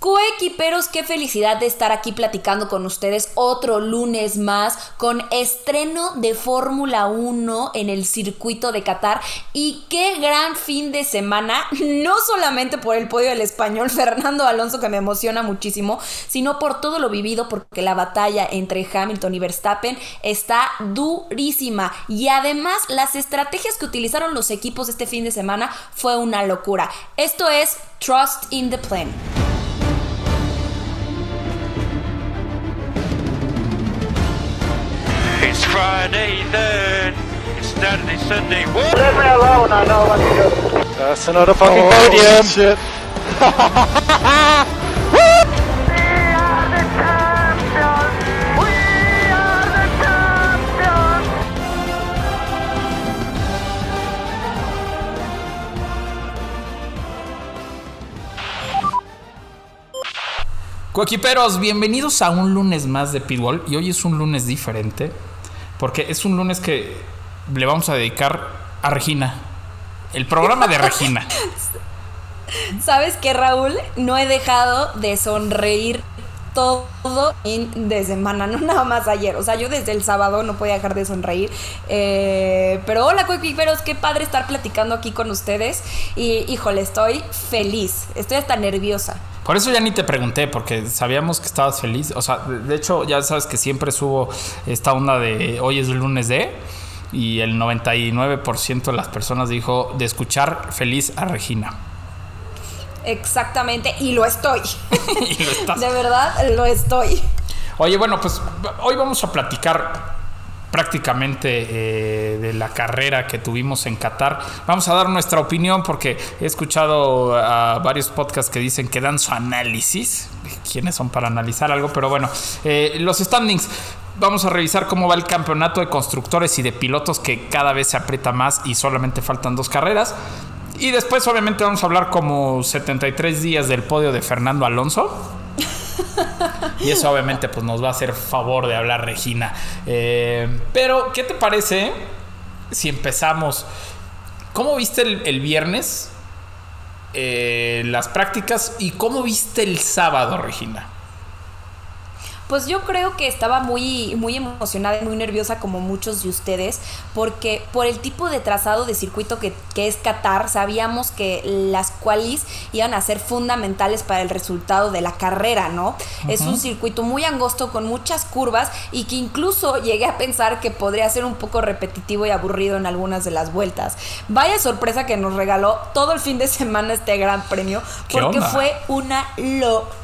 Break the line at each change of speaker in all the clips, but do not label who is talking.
Coequiperos, qué felicidad de estar aquí platicando con ustedes otro lunes más con estreno de Fórmula 1 en el circuito de Qatar y qué gran fin de semana, no solamente por el podio del español Fernando Alonso que me emociona muchísimo, sino por todo lo vivido porque la batalla entre Hamilton y Verstappen está durísima y además las estrategias que utilizaron los equipos este fin de semana fue una locura. Esto es Trust in the Plan.
Friday then. It's Saturday, Sunday. Whoa!
Leave me alone, I know what to do.
That's another fucking
Oh,
podium.
shit.
Coequiperos, bienvenidos a un lunes más de Pitbull. Y hoy es un lunes diferente. Porque es un lunes que le vamos a dedicar a Regina. El programa de Regina.
¿Sabes qué, Raúl? No he dejado de sonreír todo fin de semana, no nada más ayer. O sea, yo desde el sábado no podía dejar de sonreír. Eh, pero hola, coequiperos, qué padre estar platicando aquí con ustedes. Y híjole, estoy feliz, estoy hasta nerviosa.
Por eso ya ni te pregunté, porque sabíamos que estabas feliz. O sea, de hecho, ya sabes que siempre subo esta onda de hoy es el lunes de. Y el 99% de las personas dijo de escuchar feliz a Regina.
Exactamente, y lo estoy.
y lo estás.
De verdad, lo estoy.
Oye, bueno, pues hoy vamos a platicar prácticamente eh, de la carrera que tuvimos en Qatar. Vamos a dar nuestra opinión porque he escuchado a varios podcasts que dicen que dan su análisis. ¿Quiénes son para analizar algo? Pero bueno, eh, los standings. Vamos a revisar cómo va el campeonato de constructores y de pilotos que cada vez se aprieta más y solamente faltan dos carreras. Y después obviamente vamos a hablar como 73 días del podio de Fernando Alonso. Y eso obviamente pues nos va a hacer favor de hablar Regina. Eh, pero, ¿qué te parece si empezamos? ¿Cómo viste el, viernes eh, las prácticas y cómo viste el sábado, Regina?
Pues yo creo que estaba muy, muy emocionada y muy nerviosa como muchos de ustedes, porque por el tipo de trazado de circuito que, que es Qatar, sabíamos que las qualis iban a ser fundamentales para el resultado de la carrera, ¿no? Es un circuito muy angosto con muchas curvas y que incluso llegué a pensar que podría ser un poco repetitivo y aburrido en algunas de las vueltas. Vaya sorpresa que nos regaló todo el fin de semana este gran premio,
¿Qué
porque fue una locura.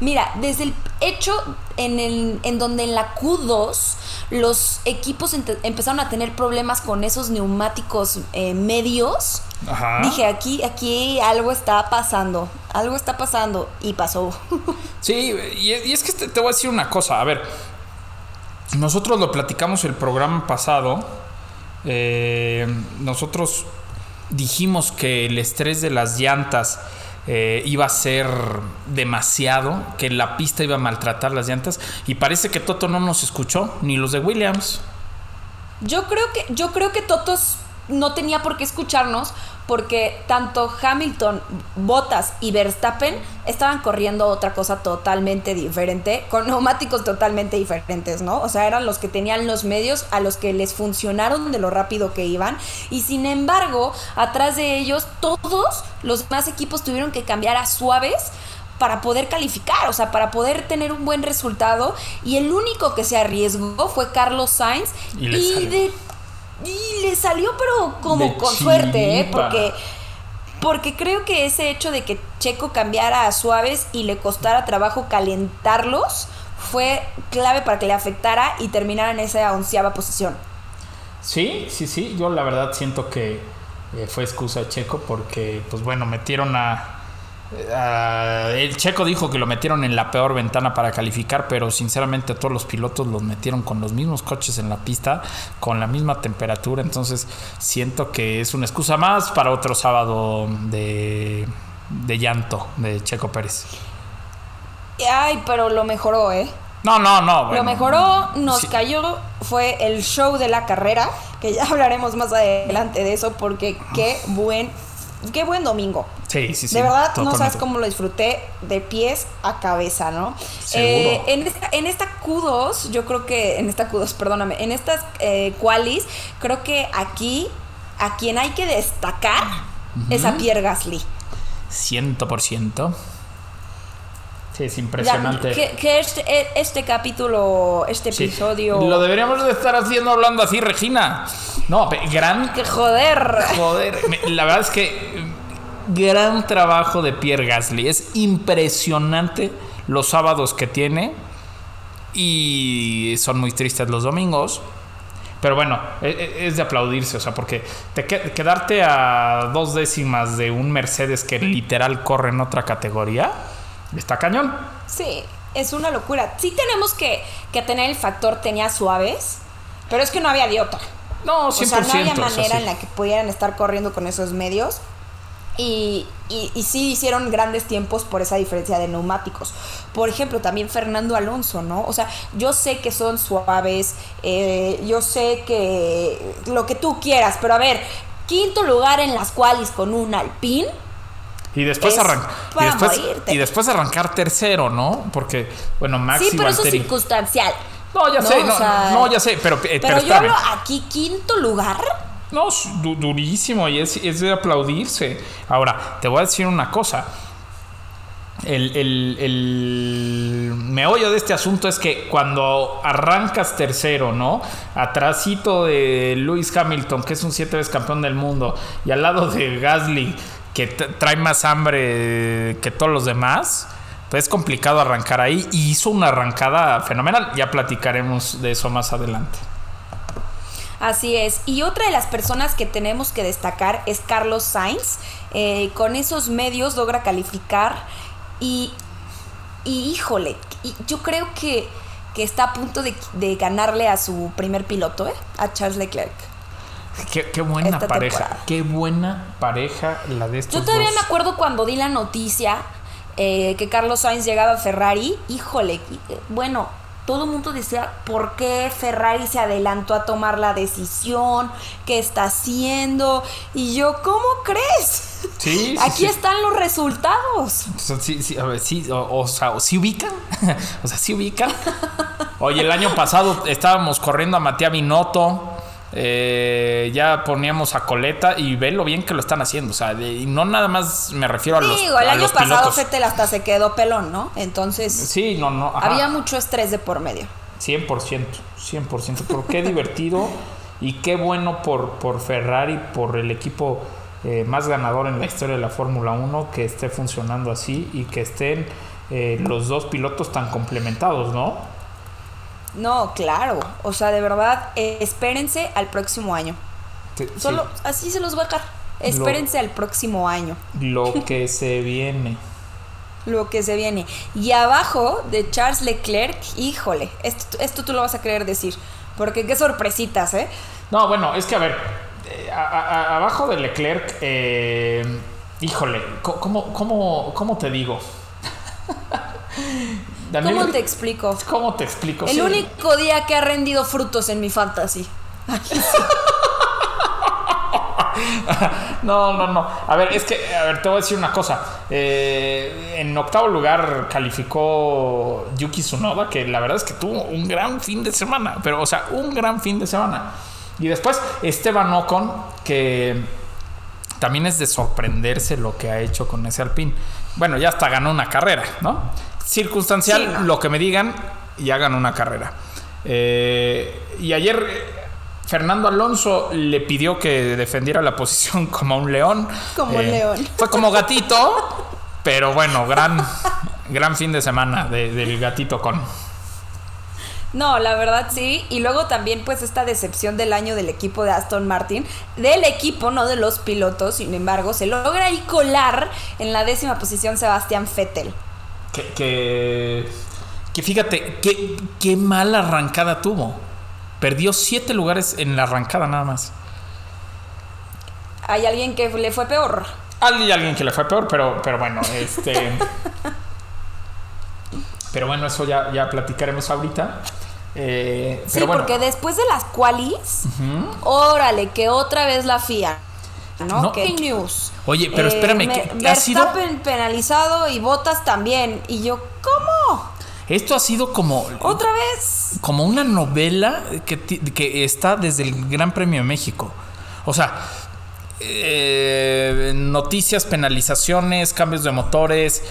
Mira, desde el hecho en, el, en donde en la Q2 los equipos empezaron a tener problemas con esos neumáticos eh, medios,
Ajá.
dije aquí, aquí algo está pasando, algo está pasando y pasó.
Sí, y, y es que te, te voy a decir una cosa. A ver, nosotros lo platicamos el programa pasado. eh, nosotros dijimos que el estrés de las llantas eh, iba a ser demasiado, que la pista iba a maltratar las llantas. Y parece que Toto no nos escuchó, ni los de Williams.
Yo creo que, yo creo que Totos no tenía por qué escucharnos porque tanto Hamilton, Bottas y Verstappen estaban corriendo otra cosa totalmente diferente, con neumáticos totalmente diferentes, ¿no? O sea, eran los que tenían los medios a los que les funcionaron de lo rápido que iban. Y sin embargo, atrás de ellos, todos los demás equipos tuvieron que cambiar a suaves para poder calificar, o sea, para poder tener un buen resultado. Y el único que se arriesgó fue Carlos Sainz.
Y
de y le salió, pero como
De
con suerte, ¿eh? Porque, porque creo que ese hecho de que Checo cambiara a suaves y le costara trabajo calentarlos fue clave para que le afectara y terminara en esa onceava posición.
Sí, sí, sí. Yo la verdad siento que eh, fue excusa de Checo porque, pues bueno, metieron a, a- El Checo dijo que lo metieron en la peor ventana para calificar, pero sinceramente a todos los pilotos los metieron con los mismos coches en la pista, con la misma temperatura. Entonces siento que es una excusa más para otro sábado de, de llanto de Checo Pérez.
Ay, pero lo mejoró, ¿eh?
No, no, no.
Lo mejoró, nos
Sí.
cayó, fue el show de la carrera, que ya hablaremos más adelante de eso, porque qué buen, qué buen domingo.
Sí, sí, sí.
De verdad, no
totalmente.
sabes cómo lo disfruté de pies a cabeza, ¿no? Eh, en, esta, en esta Q2, yo creo que, en esta Q2, perdóname, en estas eh, qualis, creo que aquí, a quien hay que destacar es a Pierre Gasly.
100%. Sí, es
Ya,
impresionante.
que, que este, este capítulo, este
Sí.
episodio...
Lo deberíamos de estar haciendo hablando así, Regina. No, gran
Que joder.
Joder, la verdad es que eh, gran trabajo de Pierre Gasly. Es impresionante los sábados que tiene y son muy tristes los domingos. Pero bueno, e- e- es de aplaudirse, o sea, porque te que- quedarte a dos décimas de un Mercedes que literal corre en otra categoría, está cañón.
Sí, es una locura. Sí tenemos que, que tener el factor tenía suaves, pero es que no había de otra.
No, 100%.
O sea, no había manera en la que pudieran estar corriendo con esos medios. Y, y, y sí hicieron grandes tiempos por esa diferencia de neumáticos. Por ejemplo, también Fernando Alonso, ¿no? O sea, yo sé que son suaves, eh, yo sé que lo que tú quieras, pero a ver, quinto lugar en las cuales con un Alpine.
Y después,
Es
arran- y, después, y después arrancar tercero, ¿no? Porque, bueno, Max
sí,
y
pero eso es circunstancial.
No, ya
¿no?
sé, no,
sea,
no, ya sé, pero, eh,
Pero,
pero
yo hablo aquí, quinto lugar.
No, du- durísimo y es, es de aplaudirse. Ahora, te voy a decir una cosa. El, el, el meollo de este asunto es que cuando arrancas tercero, ¿no? Atrásito de Lewis Hamilton, que es un siete veces campeón del mundo, y al lado de Gasly, que trae más hambre que todos los demás, pues es complicado arrancar ahí. Y hizo una arrancada fenomenal. Ya platicaremos de eso más adelante.
Así es. Y otra de las personas que tenemos que destacar es Carlos Sainz. Eh, con esos medios logra calificar y, y híjole, y yo creo que, que está a punto de, de ganarle a su primer piloto, ¿eh? a Charles Leclerc.
Qué, qué buena
Esta
pareja.
temporada.
Qué buena pareja la de estos
Yo todavía
dos.
me acuerdo cuando di la noticia eh, que Carlos Sainz llegaba a Ferrari. Híjole, eh, bueno, todo el mundo decía, ¿por qué Ferrari se adelantó a tomar la decisión? ¿Qué está haciendo? Y yo, ¿cómo crees?
Sí, sí,
Aquí
sí.
están los resultados.
Sí, sí, a ver, sí, o, o sea, sí ubican. o sea, sí ubican. Oye, el año pasado estábamos corriendo a Matías Binotto. Eh, ya poníamos a Coleta y ve lo bien que lo están haciendo. O sea, de- y no nada más me refiero a los,
Digo, el
a
año
los
pasado. Fettel hasta se quedó pelón, ¿no? Entonces,
Sí, no, no. ajá.
había mucho estrés de por medio.
100%, 100%. Pero qué divertido y qué bueno por, por Ferrari, por el equipo eh, más ganador en la historia de la Fórmula 1, que esté funcionando así y que estén eh, los dos pilotos tan complementados, ¿no?
No, claro. O sea, de verdad, eh, espérense al próximo año.
Te-
Solo así se los voy a dejar. Espérense al próximo año.
sí, lo que se viene.
Lo que se viene. Y abajo de Charles Leclerc, híjole, esto, esto tú lo vas a querer decir. Porque qué sorpresitas, ¿eh?
No, bueno, es que a ver, eh, a- a- abajo de Leclerc, eh, híjole, ¿cómo, cómo, cómo te digo?
¿Cómo te explico?
¿Cómo te explico?
El
Sí.
único día que ha rendido frutos en mi fantasy.
No, no, no. A ver, es que, a ver, te voy a decir una cosa. Eh, en octavo lugar calificó Yuki Tsunoda, que la verdad es que tuvo un gran fin de semana. Pero, o sea, un gran fin de semana. Y después Esteban Ocon, que también es de sorprenderse lo que ha hecho con ese Alpine. Bueno, ya hasta ganó una carrera, ¿no? Circunstancial,
Sí, no.
lo que me digan, ya ganó una carrera. Eh, y ayer eh, Fernando Alonso le pidió que defendiera la posición como un león.
Como un
Eh,
león.
Fue como gatito, pero bueno, gran, gran fin de semana de- del gatito con.
No, la verdad sí. Y luego también pues esta decepción del año del equipo de Aston Martin. Del equipo, no de los pilotos. Sin embargo, se logra ahí colar en la décima posición Sebastián Vettel.
Que, que, que fíjate, qué, qué mala arrancada tuvo. Perdió siete lugares en la arrancada nada más.
Hay alguien que le fue peor.
Hay alguien que le fue peor, pero, pero bueno, este. pero bueno, eso ya, ya platicaremos ahorita. Eh,
Sí,
pero bueno,
porque después de las qualis, órale, que otra vez la FIA. ¿No?
No.
Que news.
Oye, pero espérame,
me-
que- ha sido-
penalizado y Botas también. Y yo, ¿cómo?
Esto ha sido como,
¿Otra vez?
como una novela que, que está desde el Gran Premio de México. O sea, eh, noticias, penalizaciones, cambios de motores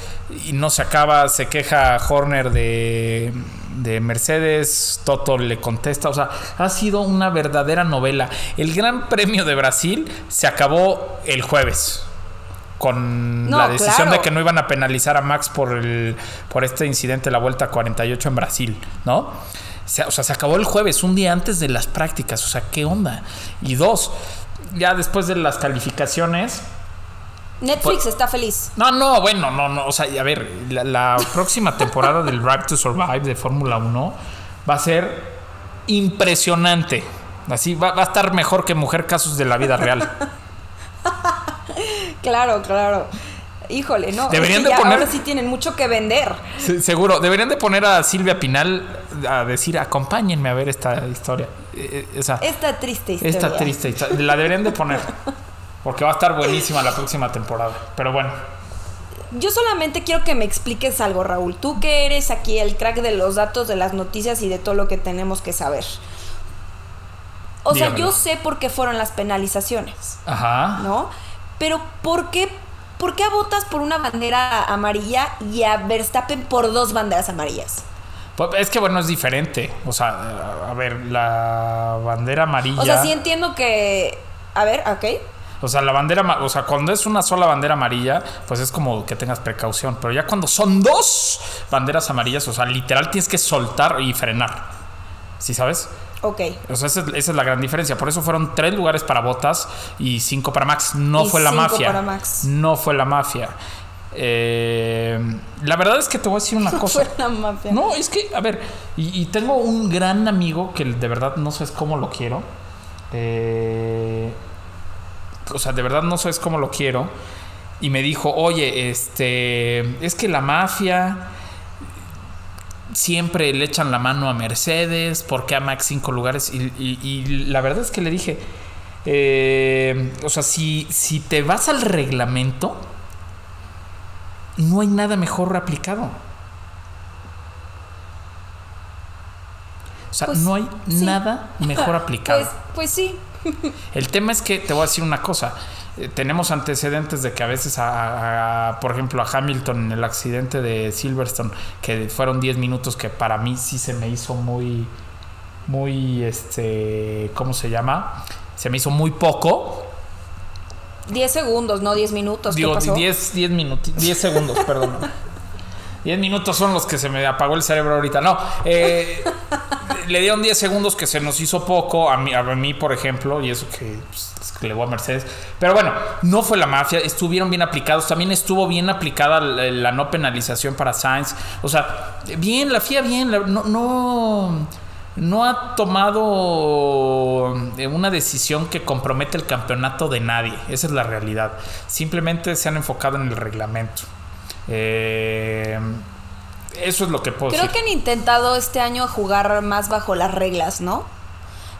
y no se acaba, se queja Horner de, de Mercedes, Toto le contesta, o sea, ha sido una verdadera novela. El Gran Premio de Brasil se acabó el jueves con
No,
la decisión
claro.
de que no iban a penalizar a Max por el por este incidente de la vuelta 48 en Brasil, ¿no? Se- o sea, se acabó el jueves, un día antes de las prácticas, o sea, ¿qué onda? Y dos, ya después de las calificaciones,
Netflix
Pues-
está feliz.
no, no, bueno, no, no, o sea, a ver, la, la próxima temporada del Drive to Survive de Fórmula 1 va a ser impresionante. Así va, va a estar mejor que Mujer Casos de la Vida Real.
Claro, claro. Híjole, no.
Deberían
es que
de poner-
Ahora sí tienen mucho que vender.
Seguro, deberían de poner a Silvia Pinal a decir, acompáñenme a ver esta historia. Eh, eh, esa,
Esta triste historia.
esta triste historia. La deberían de poner. Porque va a estar buenísima la próxima temporada. Pero bueno.
Yo solamente quiero que me expliques algo, Raúl. Tú que eres aquí el crack de los datos, de las noticias y de todo lo que tenemos que saber. O sea, yo sé por qué fueron las penalizaciones,
Ajá.
¿no? Pero ¿por qué, ¿por qué a Botas por una bandera amarilla y a Verstappen por dos banderas amarillas?
Pues es que bueno, es diferente. O sea, a ver, la bandera amarilla.
O sea, sí entiendo que... A ver, ok.
O sea, la bandera, o sea, cuando es una sola bandera amarilla, pues es como que tengas precaución. Pero ya cuando son dos banderas amarillas, o sea, literal tienes que soltar y frenar. ¿Sí sabes?
Ok.
O sea, esa es, esa es la gran diferencia. Por eso fueron tres lugares para Botas y cinco para Max. No
Y
fue la
cinco
mafia.
para Max.
No fue la mafia. Eh, la verdad es que te voy a decir una cosa.
Fue la mafia.
No, es que, a ver, y, y tengo un gran amigo que de verdad no sabes cómo lo quiero. Eh, o sea, de verdad no sabes cómo lo quiero. Y me dijo, oye, este, es que la mafia siempre le echan la mano a Mercedes, porque a Max cinco lugares? Y, y- y la verdad es que le dije, eh, o sea, si, si te vas al reglamento, no hay nada mejor aplicado. O sea,
Pues,
no hay
sí.
nada mejor aplicado.
Pues, pues sí.
El tema es que te voy a decir una cosa. Eh, tenemos antecedentes de que a veces, a, a- por ejemplo, a Hamilton en el accidente de Silverstone, que fueron 10 minutos, que para mí sí se me hizo muy, muy, este, ¿cómo se llama? Se me hizo muy poco.
10 segundos, no 10 minutos. ¿Qué
Digo,
pasó?
10, 10 minutos, 10 segundos, perdón. 10 minutos son los que se me apagó el cerebro ahorita. No, eh, le dieron 10 segundos que se nos hizo poco a mí, a mí por ejemplo, y eso que, pues, es que le voy a Mercedes. Pero bueno, no fue la mafia, estuvieron bien aplicados. También estuvo bien aplicada la, la no penalización para Sainz. O sea, bien, la FIA bien, la- no, no, no ha tomado eh, una decisión que compromete el campeonato de nadie. Esa es la realidad. Simplemente se han enfocado en el reglamento. Eh, eso es lo que puedo
Creo
decir.
que han intentado este año jugar más bajo las reglas, ¿no?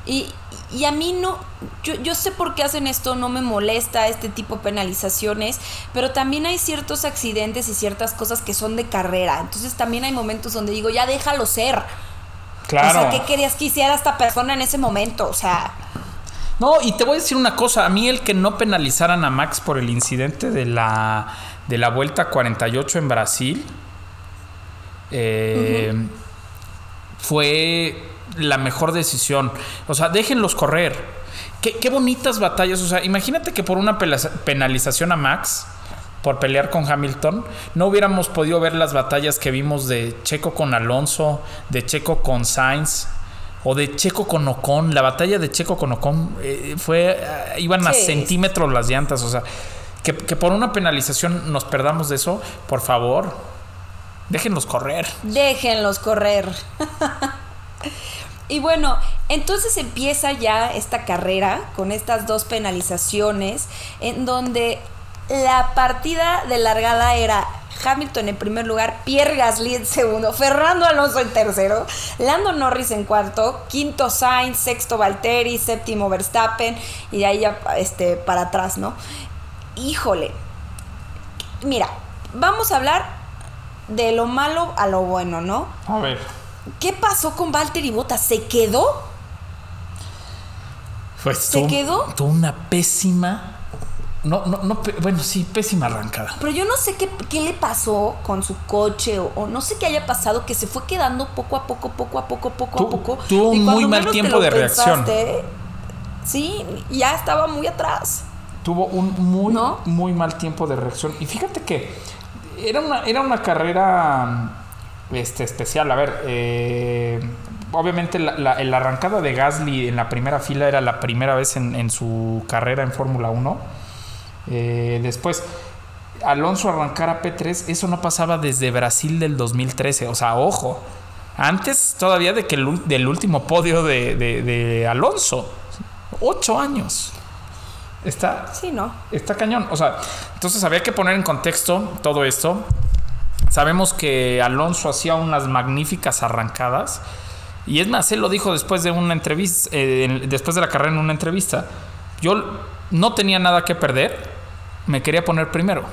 Y, y a mí no, yo, yo sé por qué hacen esto, no me molesta este tipo de penalizaciones, pero también hay ciertos accidentes y ciertas cosas que son de carrera. Entonces también hay momentos donde digo, ya déjalo ser.
Claro.
O sea, ¿qué querías que hiciera esta persona en ese momento? O sea,
No, y te voy a decir una cosa. A mí el que no penalizaran a Max por el incidente de la, de la vuelta 48 en Brasil eh, fue la mejor decisión. O sea, déjenlos correr. Qué, qué bonitas batallas. O sea, imagínate que por una penalización a Max por pelear con Hamilton, no hubiéramos podido ver las batallas que vimos de Checo con Alonso, de Checo con Sainz o de Checo con Ocon. La batalla de Checo con Ocon eh, fue eh, iban a
Sí.
centímetros las llantas, o sea, que, por una penalización nos perdamos de eso, por favor, déjenlos correr.
déjenlos correr. y bueno, entonces empieza ya esta carrera con estas dos penalizaciones en donde la partida de largada era Hamilton en primer lugar, Pierre Gasly en segundo, Fernando Alonso en tercero, Lando Norris en cuarto, quinto Sainz, sexto Valtteri, séptimo Verstappen y ahí ya este, para atrás, ¿no? Híjole. Mira, vamos a hablar de lo malo a lo bueno, ¿no?
A ver.
¿Qué pasó con Valtteri Bottas? ¿Se quedó?
Pues
¿Se quedó?
Tuvo una pésima. No, no, no, bueno, sí, pésima arrancada.
Pero yo no sé qué, qué le pasó con su coche o, o no sé qué haya pasado que se fue quedando poco a poco, poco a poco, poco a poco.
tuvo un
Y
muy mal tiempo de reacción.
pensaste, Sí, ya estaba muy atrás.
Tuvo un muy,
¿No?
muy mal tiempo de reacción. Y fíjate que era una, era una carrera este, especial. A ver, eh, obviamente la, la- la arrancada de Gasly en la primera fila era la primera vez en, en su carrera en Fórmula 1. Eh, después, Alonso arrancar a P3, eso no pasaba desde Brasil del 2013. O sea, ojo. Antes todavía de que el del último podio de, de- de Alonso. Ocho años. Está,
Sí, ¿no?
Está cañón. O sea, entonces había que poner en contexto todo esto. Sabemos que Alonso hacía unas magníficas arrancadas. Y es más, él lo dijo después de una entrevista, eh, después de la carrera en una entrevista. Yo no tenía nada que perder, me quería poner primero.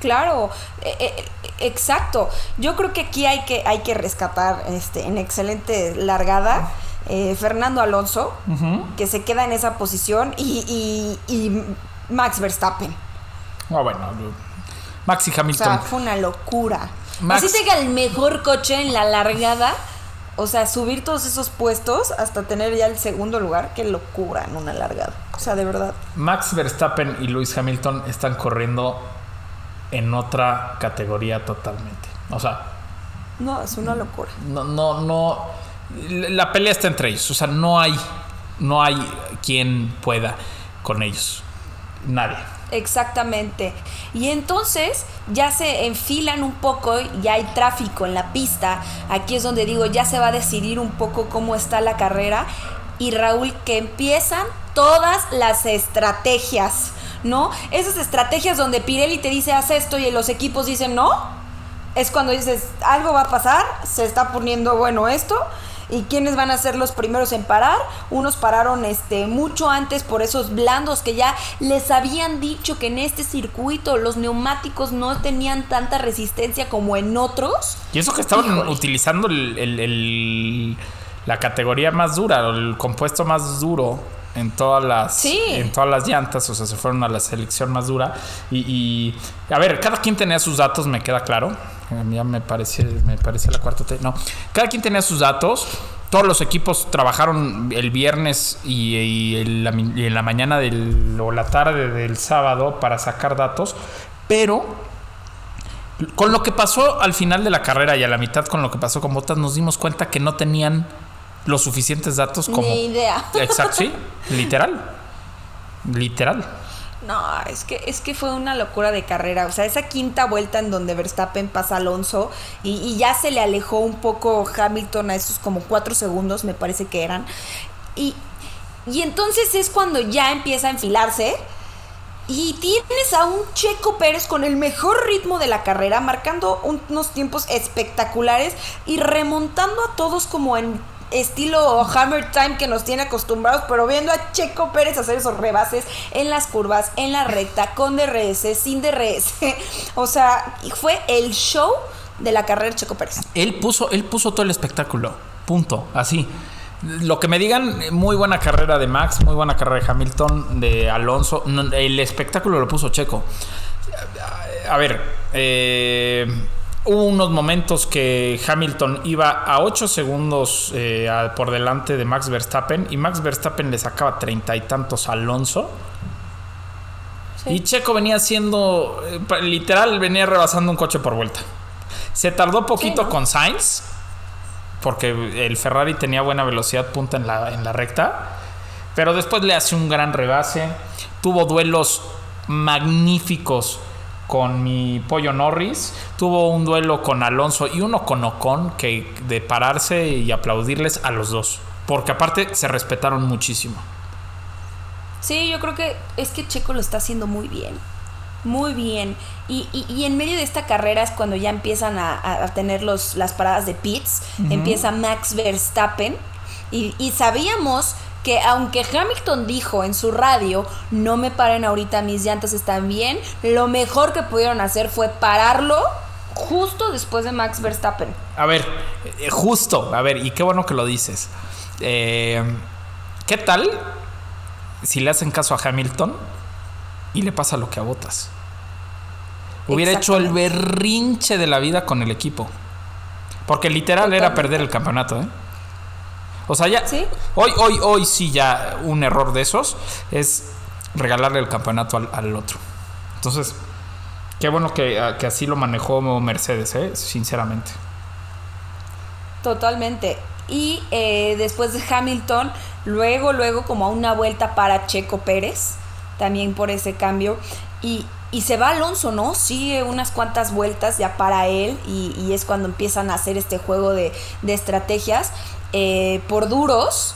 Claro, eh, eh, exacto. Yo creo que aquí hay que, hay que rescatar este, en excelente largada eh, Fernando Alonso, que se queda en esa posición, y, y- y Max Verstappen.
Ah, bueno, Maxi
O
Hamilton.
sea, fue una locura.
Max-
Así tenga el mejor coche en la largada. O sea, subir todos esos puestos hasta tener ya el segundo lugar, qué locura en una largada. O sea, de verdad.
Max Verstappen y Lewis Hamilton están corriendo en otra categoría totalmente. O sea,
No, es una locura.
no, no, no. La pelea está entre ellos. O sea, no hay, no hay quien pueda con ellos. Nadie.
Exactamente. Y entonces ya se enfilan un poco, ya hay tráfico en la pista. Aquí es donde digo, ya se va a decidir un poco cómo está la carrera. Y Raúl, que empiezan todas las estrategias, ¿no? Esas estrategias donde Pirelli te dice, haz esto y los equipos dicen, no. Es cuando dices, algo va a pasar, se está poniendo bueno esto. ¿Y quiénes van a ser los primeros en parar? Unos pararon este mucho antes por esos blandos que ya les habían dicho que en este circuito los neumáticos no tenían tanta resistencia como en otros.
Y eso que estaban
Híjole.
utilizando el- el- el- la categoría más dura, el compuesto más duro en todas las
Sí.
en todas las llantas, o sea, se fueron a la selección más dura. Y, y, a ver, cada quien tenía sus datos, me queda claro. Eh, Ya me parece, me parece la cuarta T. No, cada quien tenía sus datos. Todos los equipos trabajaron el viernes y, y en, la, y en la mañana del, o la tarde del sábado para sacar datos, pero con lo que pasó al final de la carrera y a la mitad con lo que pasó con Botas, nos dimos cuenta que no tenían los suficientes datos como.
Ni idea.
Exacto, sí, literal. Literal.
No, es que, es que fue una locura de carrera. O sea, esa quinta vuelta en donde Verstappen pasa a Alonso y, y ya se le alejó un poco Hamilton a esos como cuatro segundos, me parece que eran. Y, y entonces es cuando ya empieza a enfilarse. Y tienes a un Checo Pérez con el mejor ritmo de la carrera, marcando un- unos tiempos espectaculares y remontando a todos como en estilo Hammer Time que nos tiene acostumbrados, pero viendo a Checo Pérez hacer esos rebases en las curvas, en la recta, con DRS, sin DRS. O sea, fue el show de la carrera de Checo Pérez.
Él puso, él puso todo el espectáculo. Punto. Así. Lo que me digan, muy buena carrera de Max, muy buena carrera de Hamilton, de Alonso. El espectáculo lo puso Checo. A ver, eh, hubo unos momentos que Hamilton iba a 8 segundos eh, a- por delante de Max Verstappen y Max Verstappen le sacaba treinta y tantos a Alonso.
Sí.
Y Checo venía haciendo, eh, literal, venía rebasando un coche por vuelta. Se tardó poquito
Sí, ¿no?
con Sainz, porque el Ferrari tenía buena velocidad punta en la, en la recta, pero después le hace un gran rebase. Tuvo duelos magníficos con mi pollo Norris, tuvo un duelo con Alonso y uno con Ocon, que de pararse y aplaudirles a los dos, porque aparte se respetaron muchísimo.
Sí, yo creo que es que Checo lo está haciendo muy bien. Muy bien. Y, y- y en medio de esta carrera es cuando ya empiezan a, a- a tener los, las paradas de pits. Empieza Max Verstappen. Y, y sabíamos que aunque Hamilton dijo en su radio, no me paren ahorita, mis llantas están bien, lo mejor que pudieron hacer fue pararlo justo después de Max Verstappen.
A ver, eh, justo, a ver, y qué bueno que lo dices. Eh, ¿Qué tal si le hacen caso a Hamilton y le pasa lo que a Botas? Hubiera hecho el berrinche de la vida con el equipo. Porque literal era perder el campeonato, ¿eh? O sea, ya.
Sí.
Hoy, hoy, hoy sí ya un error de esos es regalarle el campeonato al, al otro. Entonces, qué bueno que, que así lo manejó Mercedes, ¿eh? Sinceramente.
Totalmente. Y eh, después de Hamilton, luego, luego como a una vuelta para Checo Pérez, también por ese cambio. Y, y se va Alonso, ¿no? Sigue unas cuantas vueltas ya para él y, y es cuando empiezan a hacer este juego de, de estrategias eh, por duros.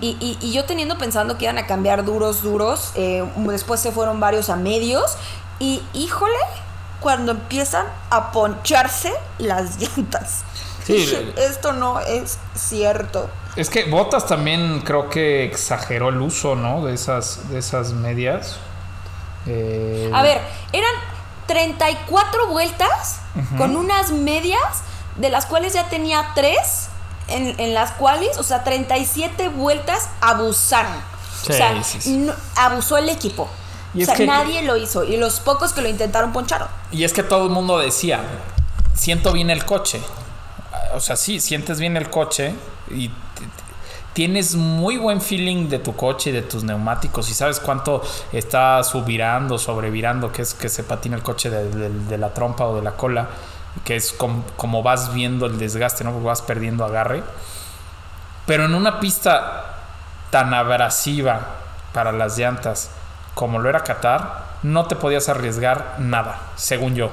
y, y- y yo teniendo pensando que iban a cambiar duros, duros, eh, después se fueron varios a medios y híjole, cuando empiezan a poncharse las llantas.
Sí.
Esto no es cierto.
Es que Botas también creo que exageró el uso, ¿no? De esas, de esas medias. Eh,
A ver, eran 34 vueltas con unas medias, de las cuales ya tenía 3 en, en las cuales, o sea, 37 vueltas abusaron.
Sí,
o sea,
sí, sí.
no- abusó el equipo.
Y
o sea,
que-
nadie lo hizo. Y los pocos que lo intentaron poncharon.
Y es que todo el mundo decía, siento bien el coche. O sea, sí, sientes bien el coche y tienes muy buen feeling de tu coche y de tus neumáticos y sabes cuánto está subvirando, sobrevirando, que es que se patina el coche de, de- de la trompa o de la cola, que es com- como vas viendo el desgaste, ¿no? Porque vas perdiendo agarre. Pero en una pista tan abrasiva para las llantas como lo era Qatar, no te podías arriesgar nada, según yo.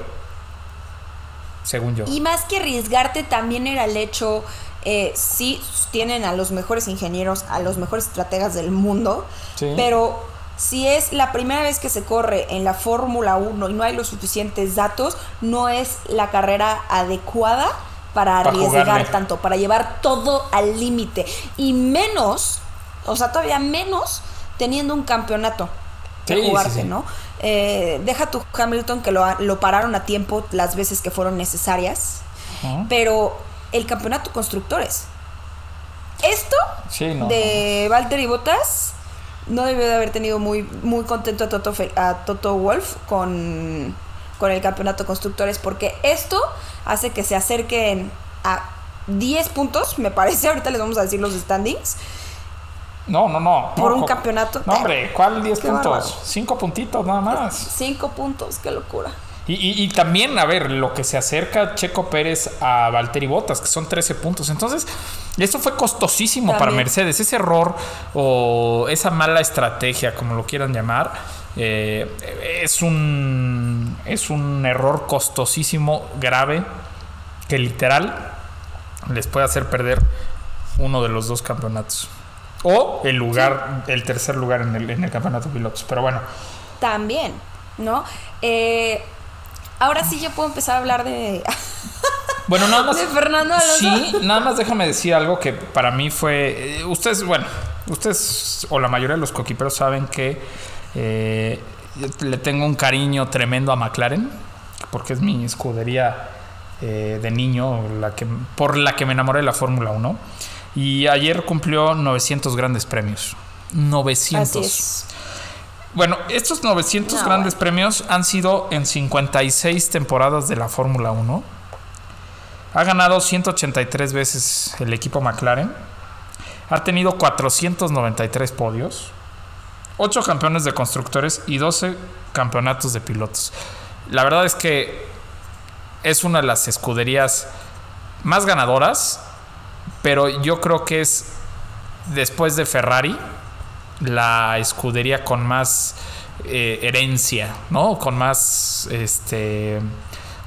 Según yo.
Y más que arriesgarte, también era el hecho, eh, sí, tienen a los mejores ingenieros, a los mejores estrategas del mundo,
Sí.
pero si es la primera vez que se corre en la Fórmula 1 y no hay los suficientes datos, no es la carrera adecuada para
Para
arriesgar
jugarle.
tanto, para llevar todo al límite. Y menos, o sea, todavía menos teniendo un campeonato que
Sí,
jugarse,
sí.
¿no? Eh, deja tu Hamilton que lo, lo pararon a tiempo las veces que fueron necesarias, pero el campeonato constructores. Esto
Sí, no,
de Valtteri Bottas no debió de haber tenido muy, muy contento a Toto, a Toto Wolf con, con el campeonato constructores, porque esto hace que se acerquen a 10 puntos, me parece, ahorita les vamos a decir los standings,
No, no, no.
por
no,
un campeonato.
No, hombre, ¿cuál 10
Qué
puntos?
bárbaro.
5 puntitos nada más.
5 puntos, qué locura.
Y, y- y también, a ver, lo que se acerca Checo Pérez a Valtteri Bottas, que son 13 puntos. Entonces, esto fue costosísimo para. Mercedes. Ese error o esa mala estrategia, como lo quieran llamar, eh, es, un, es un error costosísimo, grave, que literal les puede hacer perder uno de los dos campeonatos. O el lugar, el tercer lugar en el, en el campeonato de pilotos. Pero bueno,
También, ¿no? Eh, ahora sí ya puedo empezar a hablar de...
Bueno, nada más.
De Fernando Alonso.
Sí, nada más déjame decir algo que para mí fue. eh, ustedes, bueno, ustedes o la mayoría de los coquiperos saben que eh, yo le tengo un cariño tremendo a McLaren, porque es mi escudería eh, de niño, la que, por la que me enamoré de la Fórmula 1. Y ayer cumplió 900 grandes premios. 900.
Así es.
Bueno, estos 900
No,
grandes
bueno.
premios han sido en 56 temporadas de la Fórmula 1. Ha ganado 183 veces el equipo McLaren. Ha tenido 493 podios. 8 campeones de constructores y 12 campeonatos de pilotos. La verdad es que es una de las escuderías más ganadoras, pero yo creo que es después de Ferrari la escudería con más eh, herencia, ¿no? Con más este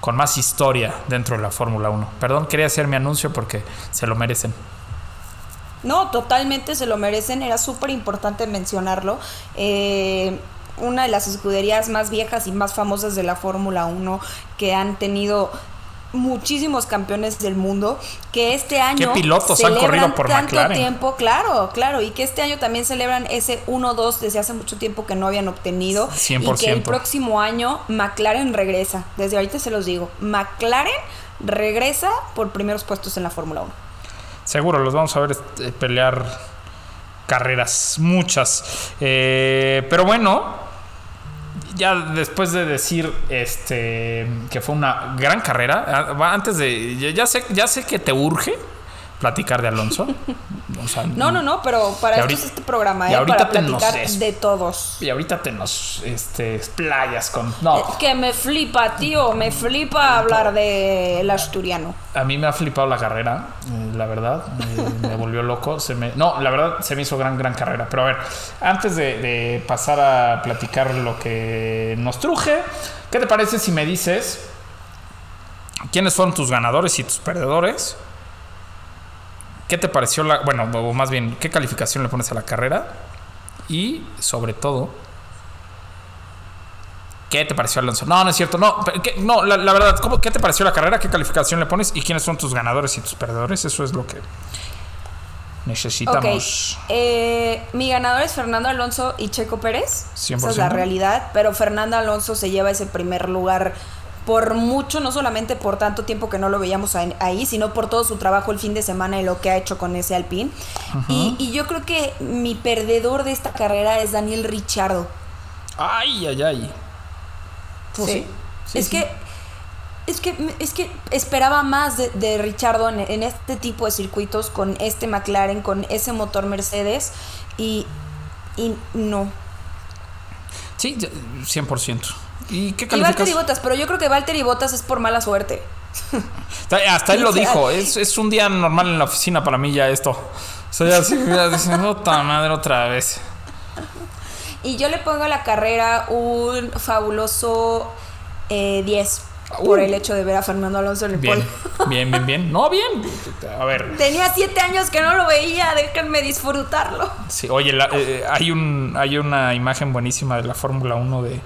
con más historia dentro de la Fórmula 1. Perdón, quería hacer mi anuncio porque se lo merecen.
No, totalmente se lo merecen, era súper importante mencionarlo. Eh, una de las escuderías más viejas y más famosas de la Fórmula 1 que han tenido muchísimos campeones del mundo que este año
pilotos han
celebran
corrido por
tanto
McLaren?
tiempo, claro, claro, y que este año también celebran ese 1-2 desde hace mucho tiempo que no habían obtenido y que el
100%.
próximo año McLaren regresa, desde ahorita se los digo, McLaren regresa por primeros puestos en la Fórmula 1.
Seguro, los vamos a ver este, pelear carreras, muchas. Eh, pero bueno, ya después de decir este que fue una gran carrera, antes de. Ya sé, ya sé que te urge platicar de Alonso. O sea,
No, no, no, pero para
Y
esto
ahorita-
es este programa,
y
¿eh?
ahorita
para
te nos
platicar de todos.
Y ahorita te nos este, explayas con. No,
Es que me flipa, tío, me flipa hablar del asturiano.
a mí me ha flipado la carrera, eh, la verdad. Me, me volvió loco. Se me, no, la verdad se me hizo gran, gran carrera. Pero a ver, antes de, de pasar a platicar lo que nos truje, ¿qué te parece si me dices quiénes fueron tus ganadores y tus perdedores? ¿Qué te pareció la. Bueno, o más bien, ¿qué calificación le pones a la carrera? Y sobre todo, ¿Qué te pareció Alonso? No, no es cierto. No, pero ¿qué? no la, la verdad, ¿cómo, ¿qué te pareció la carrera? ¿Qué calificación le pones? ¿Y quiénes son tus ganadores y tus perdedores? Eso es lo que necesitamos.
eh, mi ganador es Fernando Alonso y Checo Pérez. Esa es
100%.
la realidad, pero Fernando Alonso se lleva ese primer lugar por mucho, no solamente por tanto tiempo que no lo veíamos ahí- sino por todo su trabajo el fin de semana y lo que ha hecho con ese Alpine. y, y yo creo que mi perdedor de esta carrera es Daniel Ricciardo.
Ay, ay, ay. Pues
Sí. es
sí.
que es que es que esperaba más de, de Richardo en, en este tipo de circuitos con este McLaren con ese motor Mercedes y y no
Sí, ya, 100%. ¿Y qué
y Valtteri
calificas?
Bottas pero yo creo que Valtteri Bottas es por mala suerte
Hasta él lo dijo. Es, es un día normal en la oficina para mí ya esto. O sea, ya así, ya dicen, puta madre, otra vez.
y yo le pongo a la carrera un fabuloso eh, 10 por
Uh.
el hecho de ver a Fernando Alonso en el
Bien, bien, bien, bien. No, bien. A ver,
Tenía 7 años que no lo veía, déjenme disfrutarlo.
Sí, oye, la- eh, hay, un, hay una imagen buenísima de la Fórmula 1 de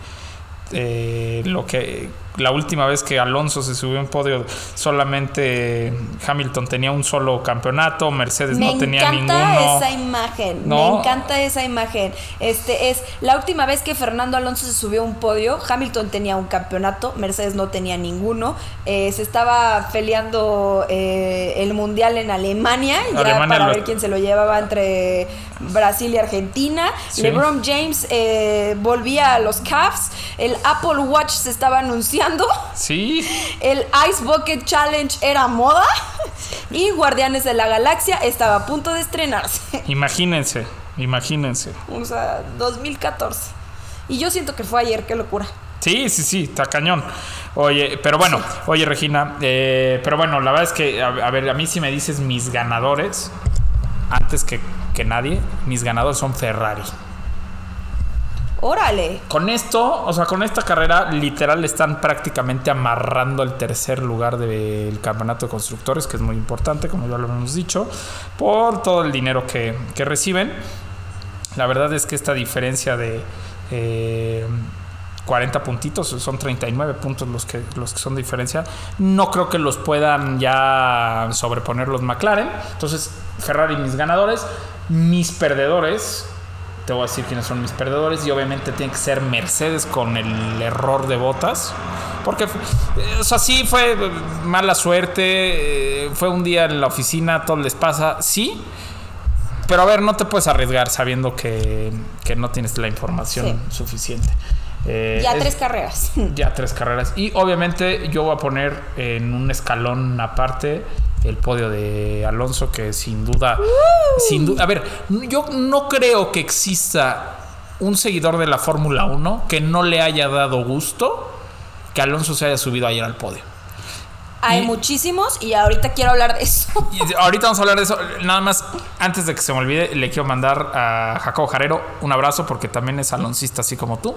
eh, lo que la última vez que Alonso se subió a un podio solamente Hamilton tenía un solo campeonato, Mercedes
Me
no tenía
encanta
ninguno.
esa imagen.
No.
Me encanta esa imagen. Este es la última vez que Fernando Alonso se subió a un podio. Hamilton tenía un campeonato, Mercedes no tenía ninguno. Eh, se estaba peleando eh, el mundial en Alemania, ya
Alemania
para
lo-
ver quién se lo llevaba entre Brasil y Argentina.
Sí.
LeBron James eh, volvía a los Cavs. El Apple Watch se estaba anunciando.
Sí,
El Ice Bucket Challenge era moda y Guardianes de la Galaxia estaba a punto de estrenarse.
imagínense, imagínense.
O sea, 2014. Y yo siento que fue ayer, qué locura.
Sí, sí, sí, está cañón. Oye, pero bueno, oye Regina, eh, pero bueno, la verdad es que, a, a ver, a mí si me dices mis ganadores, antes que, que nadie, mis ganadores son Ferrari.
Órale.
Con esto, o sea, con esta carrera, literal están prácticamente amarrando el tercer lugar del campeonato de constructores, que es muy importante, como ya lo hemos dicho, por todo el dinero que, que reciben. La verdad es que esta diferencia de eh, 40 puntitos, son 39 puntos los que, los que son de diferencia, no creo que los puedan ya sobreponer los McLaren. Entonces, Ferrari mis ganadores, mis perdedores, te voy a decir quiénes son mis perdedores y obviamente tiene que ser Mercedes con el error de botas. Porque, eh, o sea, sí fue mala suerte, eh, fue un día en la oficina, todo les pasa, sí. Pero a ver, no te puedes arriesgar sabiendo que, que no tienes la información suficiente. Eh,
Ya
es-
tres carreras.
ya tres carreras. Y obviamente yo voy a poner en un escalón aparte el podio de Alonso, que sin duda, sin duda, a ver, yo no creo que exista un seguidor de la Fórmula 1 que no le haya dado gusto que Alonso se haya subido ayer al podio.
Hay
Y-
muchísimos y ahorita quiero hablar de eso.
Y ahorita vamos a hablar de eso. Nada más, antes de que se me olvide, le quiero mandar a Jacobo Jarero un abrazo porque también es aloncista así como tú.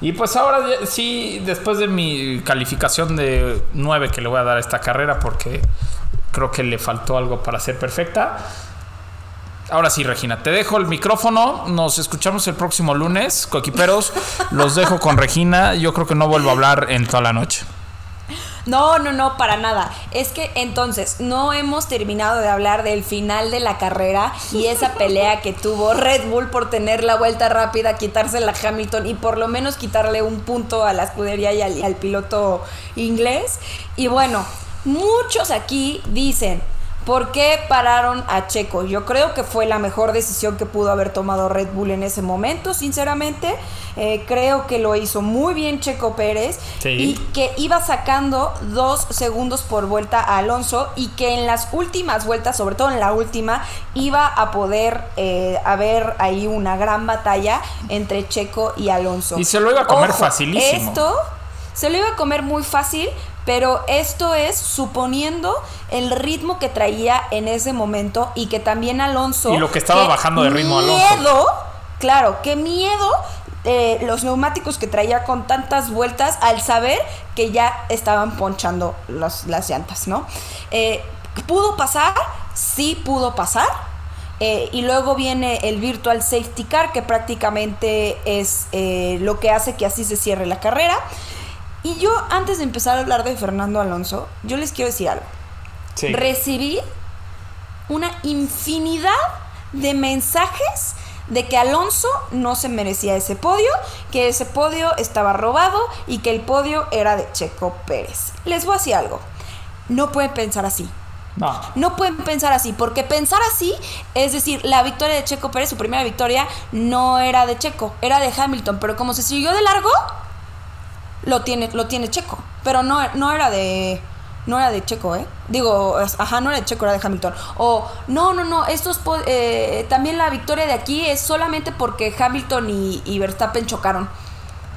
Y pues ahora sí, después de mi calificación de 9 que le voy a dar a esta carrera porque creo que le faltó algo para ser perfecta. Ahora sí, Regina, te dejo el micrófono. Nos escuchamos el próximo lunes, coquiperos. Los dejo con Regina. Yo creo que no vuelvo a hablar en toda la noche.
No, no, no, para nada. Es que entonces no hemos terminado de hablar del final de la carrera y esa pelea que tuvo Red Bull por tener la vuelta rápida, quitársela a Hamilton y por lo menos quitarle un punto a la escudería y al, piloto inglés. Y bueno, muchos aquí dicen, ¿Por qué pararon a Checo? Yo creo que fue la mejor decisión que pudo haber tomado Red Bull en ese momento, sinceramente. Eh, creo que lo hizo muy bien Checo Pérez
Sí.
y que iba sacando dos segundos por vuelta a Alonso y que en las últimas vueltas, sobre todo en la última, iba a poder eh, haber ahí una gran batalla entre Checo y Alonso.
Y se lo iba a comer facilísimo.
Esto se lo iba a comer muy fácil, pero esto es suponiendo el ritmo que traía en ese momento y que también Alonso.
Y lo que estaba bajando de ritmo Alonso.
Miedo, claro, qué miedo eh, los neumáticos que traía con tantas vueltas al saber que ya estaban ponchando los- las llantas, ¿no? Eh, ¿Pudo pasar? Sí, pudo pasar. Eh, y luego viene el Virtual Safety Car, que prácticamente es lo que hace que así se cierre la carrera. Y yo, antes de empezar a hablar de Fernando Alonso, yo les quiero decir algo. Recibí una infinidad de mensajes de que Alonso no se merecía ese podio, que ese podio estaba robado y que el podio era de Checo Pérez. Les voy a decir algo. No pueden pensar así.
No.
No pueden pensar así, porque pensar así es decir, la victoria de Checo Pérez, su primera victoria, no era de Checo, era de Hamilton, pero como se siguió de largo, lo tiene, lo tiene Checo, pero no, no era de no era de Checo, ¿eh? Digo, ajá, no era de Checo, era de Hamilton. O, no, no, no, estos eh, también la victoria de aquí es solamente porque Hamilton y, y Verstappen chocaron.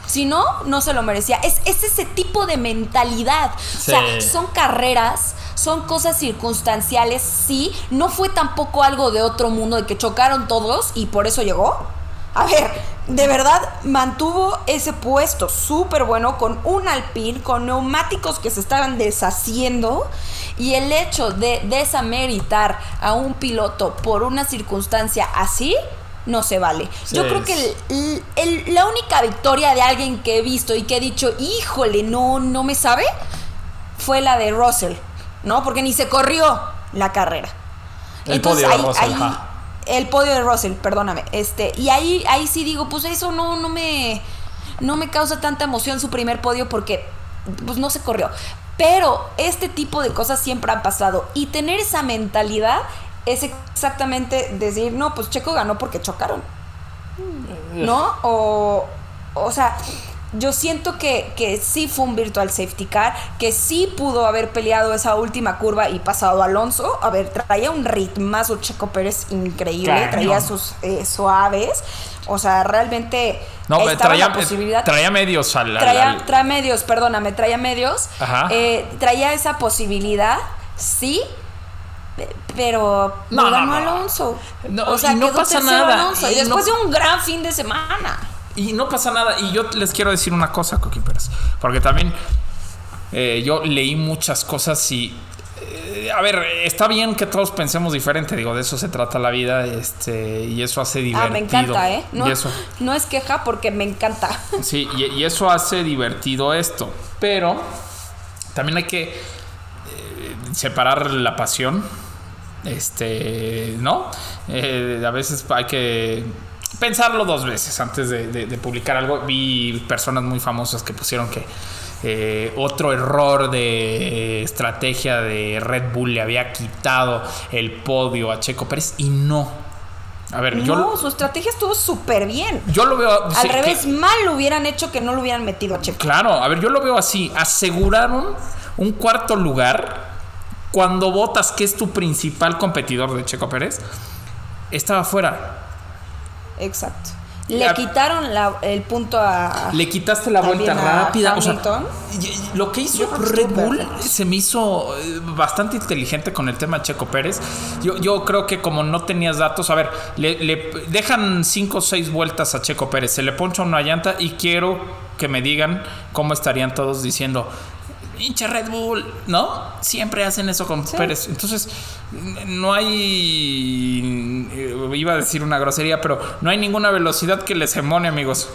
Si no, no se lo merecía. Es, es ese tipo de mentalidad.
Sí.
O sea, son carreras, son cosas circunstanciales, sí. No fue tampoco algo de otro mundo de que chocaron todos y por eso llegó. A ver, de verdad mantuvo ese puesto súper bueno con un Alpine, con neumáticos que se estaban deshaciendo y el hecho de desameritar a un piloto por una circunstancia así no se vale. Yo creo que el- el- el- la única victoria de alguien que he visto y que he dicho, híjole, no, no me sabe, fue la de Russell, ¿no? Porque ni se corrió la carrera.
El podio de Russell, ajá.
El podio de Russell, perdóname. Este, y ahí, ahí sí digo, pues eso no, no me. No me causa tanta emoción su primer podio porque pues no se corrió. Pero este tipo de cosas siempre han pasado. Y tener esa mentalidad es exactamente decir, no, pues Checo ganó porque chocaron. ¿No? O, o sea, yo siento que, que sí fue un virtual safety car, que sí pudo haber peleado esa última curva y pasado Alonso. A ver, traía un ritmazo Checo Pérez increíble, traía sus eh, suaves. O sea, realmente
No,
estaba
traía,
la posibilidad.
traía medios al. al-
Traía,
al-
traía medios, perdóname, traía medios.
Ajá.
Eh, traía esa posibilidad, sí, pe- pero
No,
no. Alonso.
No,
o sea,
y no
quedó
pasa nada,
Alonso,
y
después de un gran fin de semana.
Y no pasa nada. Y yo les quiero decir una cosa, Coqui Pérez. Porque también eh, yo leí muchas cosas y. eh, a ver, está bien que todos pensemos diferente. Digo, de eso se trata la vida. Este, y eso hace divertido.
Ah, me encanta, ¿eh? No,
Y eso,
no es queja porque me encanta.
sí, y, y eso hace divertido esto. Pero también hay que eh, separar la pasión. Este, ¿no? A veces hay que pensarlo dos veces antes de, de- de publicar algo. Vi personas muy famosas que pusieron que eh, otro error de estrategia de Red Bull le había quitado el podio a Checo Pérez y no. A ver, yo,
no, su estrategia estuvo súper bien.
yo lo veo.
Al
sí, que-
revés, mal lo hubieran hecho que no lo hubieran metido a Checo.
Claro, a ver, yo lo veo así. Aseguraron un cuarto lugar cuando Botas, que es tu principal competidor de Checo Pérez, estaba fuera.
Exacto. Le quitaron la- el punto a.
Le quitaste la vuelta rápida. O sea, lo que hizo
Yo
Red Bull
perfecto.
se me hizo eh, bastante inteligente con el tema de Checo Pérez. Yo, yo creo que como no tenías datos, a ver, le, le dejan cinco o seis vueltas a Checo Pérez, se le poncha una llanta y quiero que me digan cómo estarían todos diciendo. Hinche Red Bull, ¿no? Siempre hacen eso con Pérez. Entonces, no hay. eh, Iba a decir una grosería, pero no hay ninguna velocidad que les emone, amigos.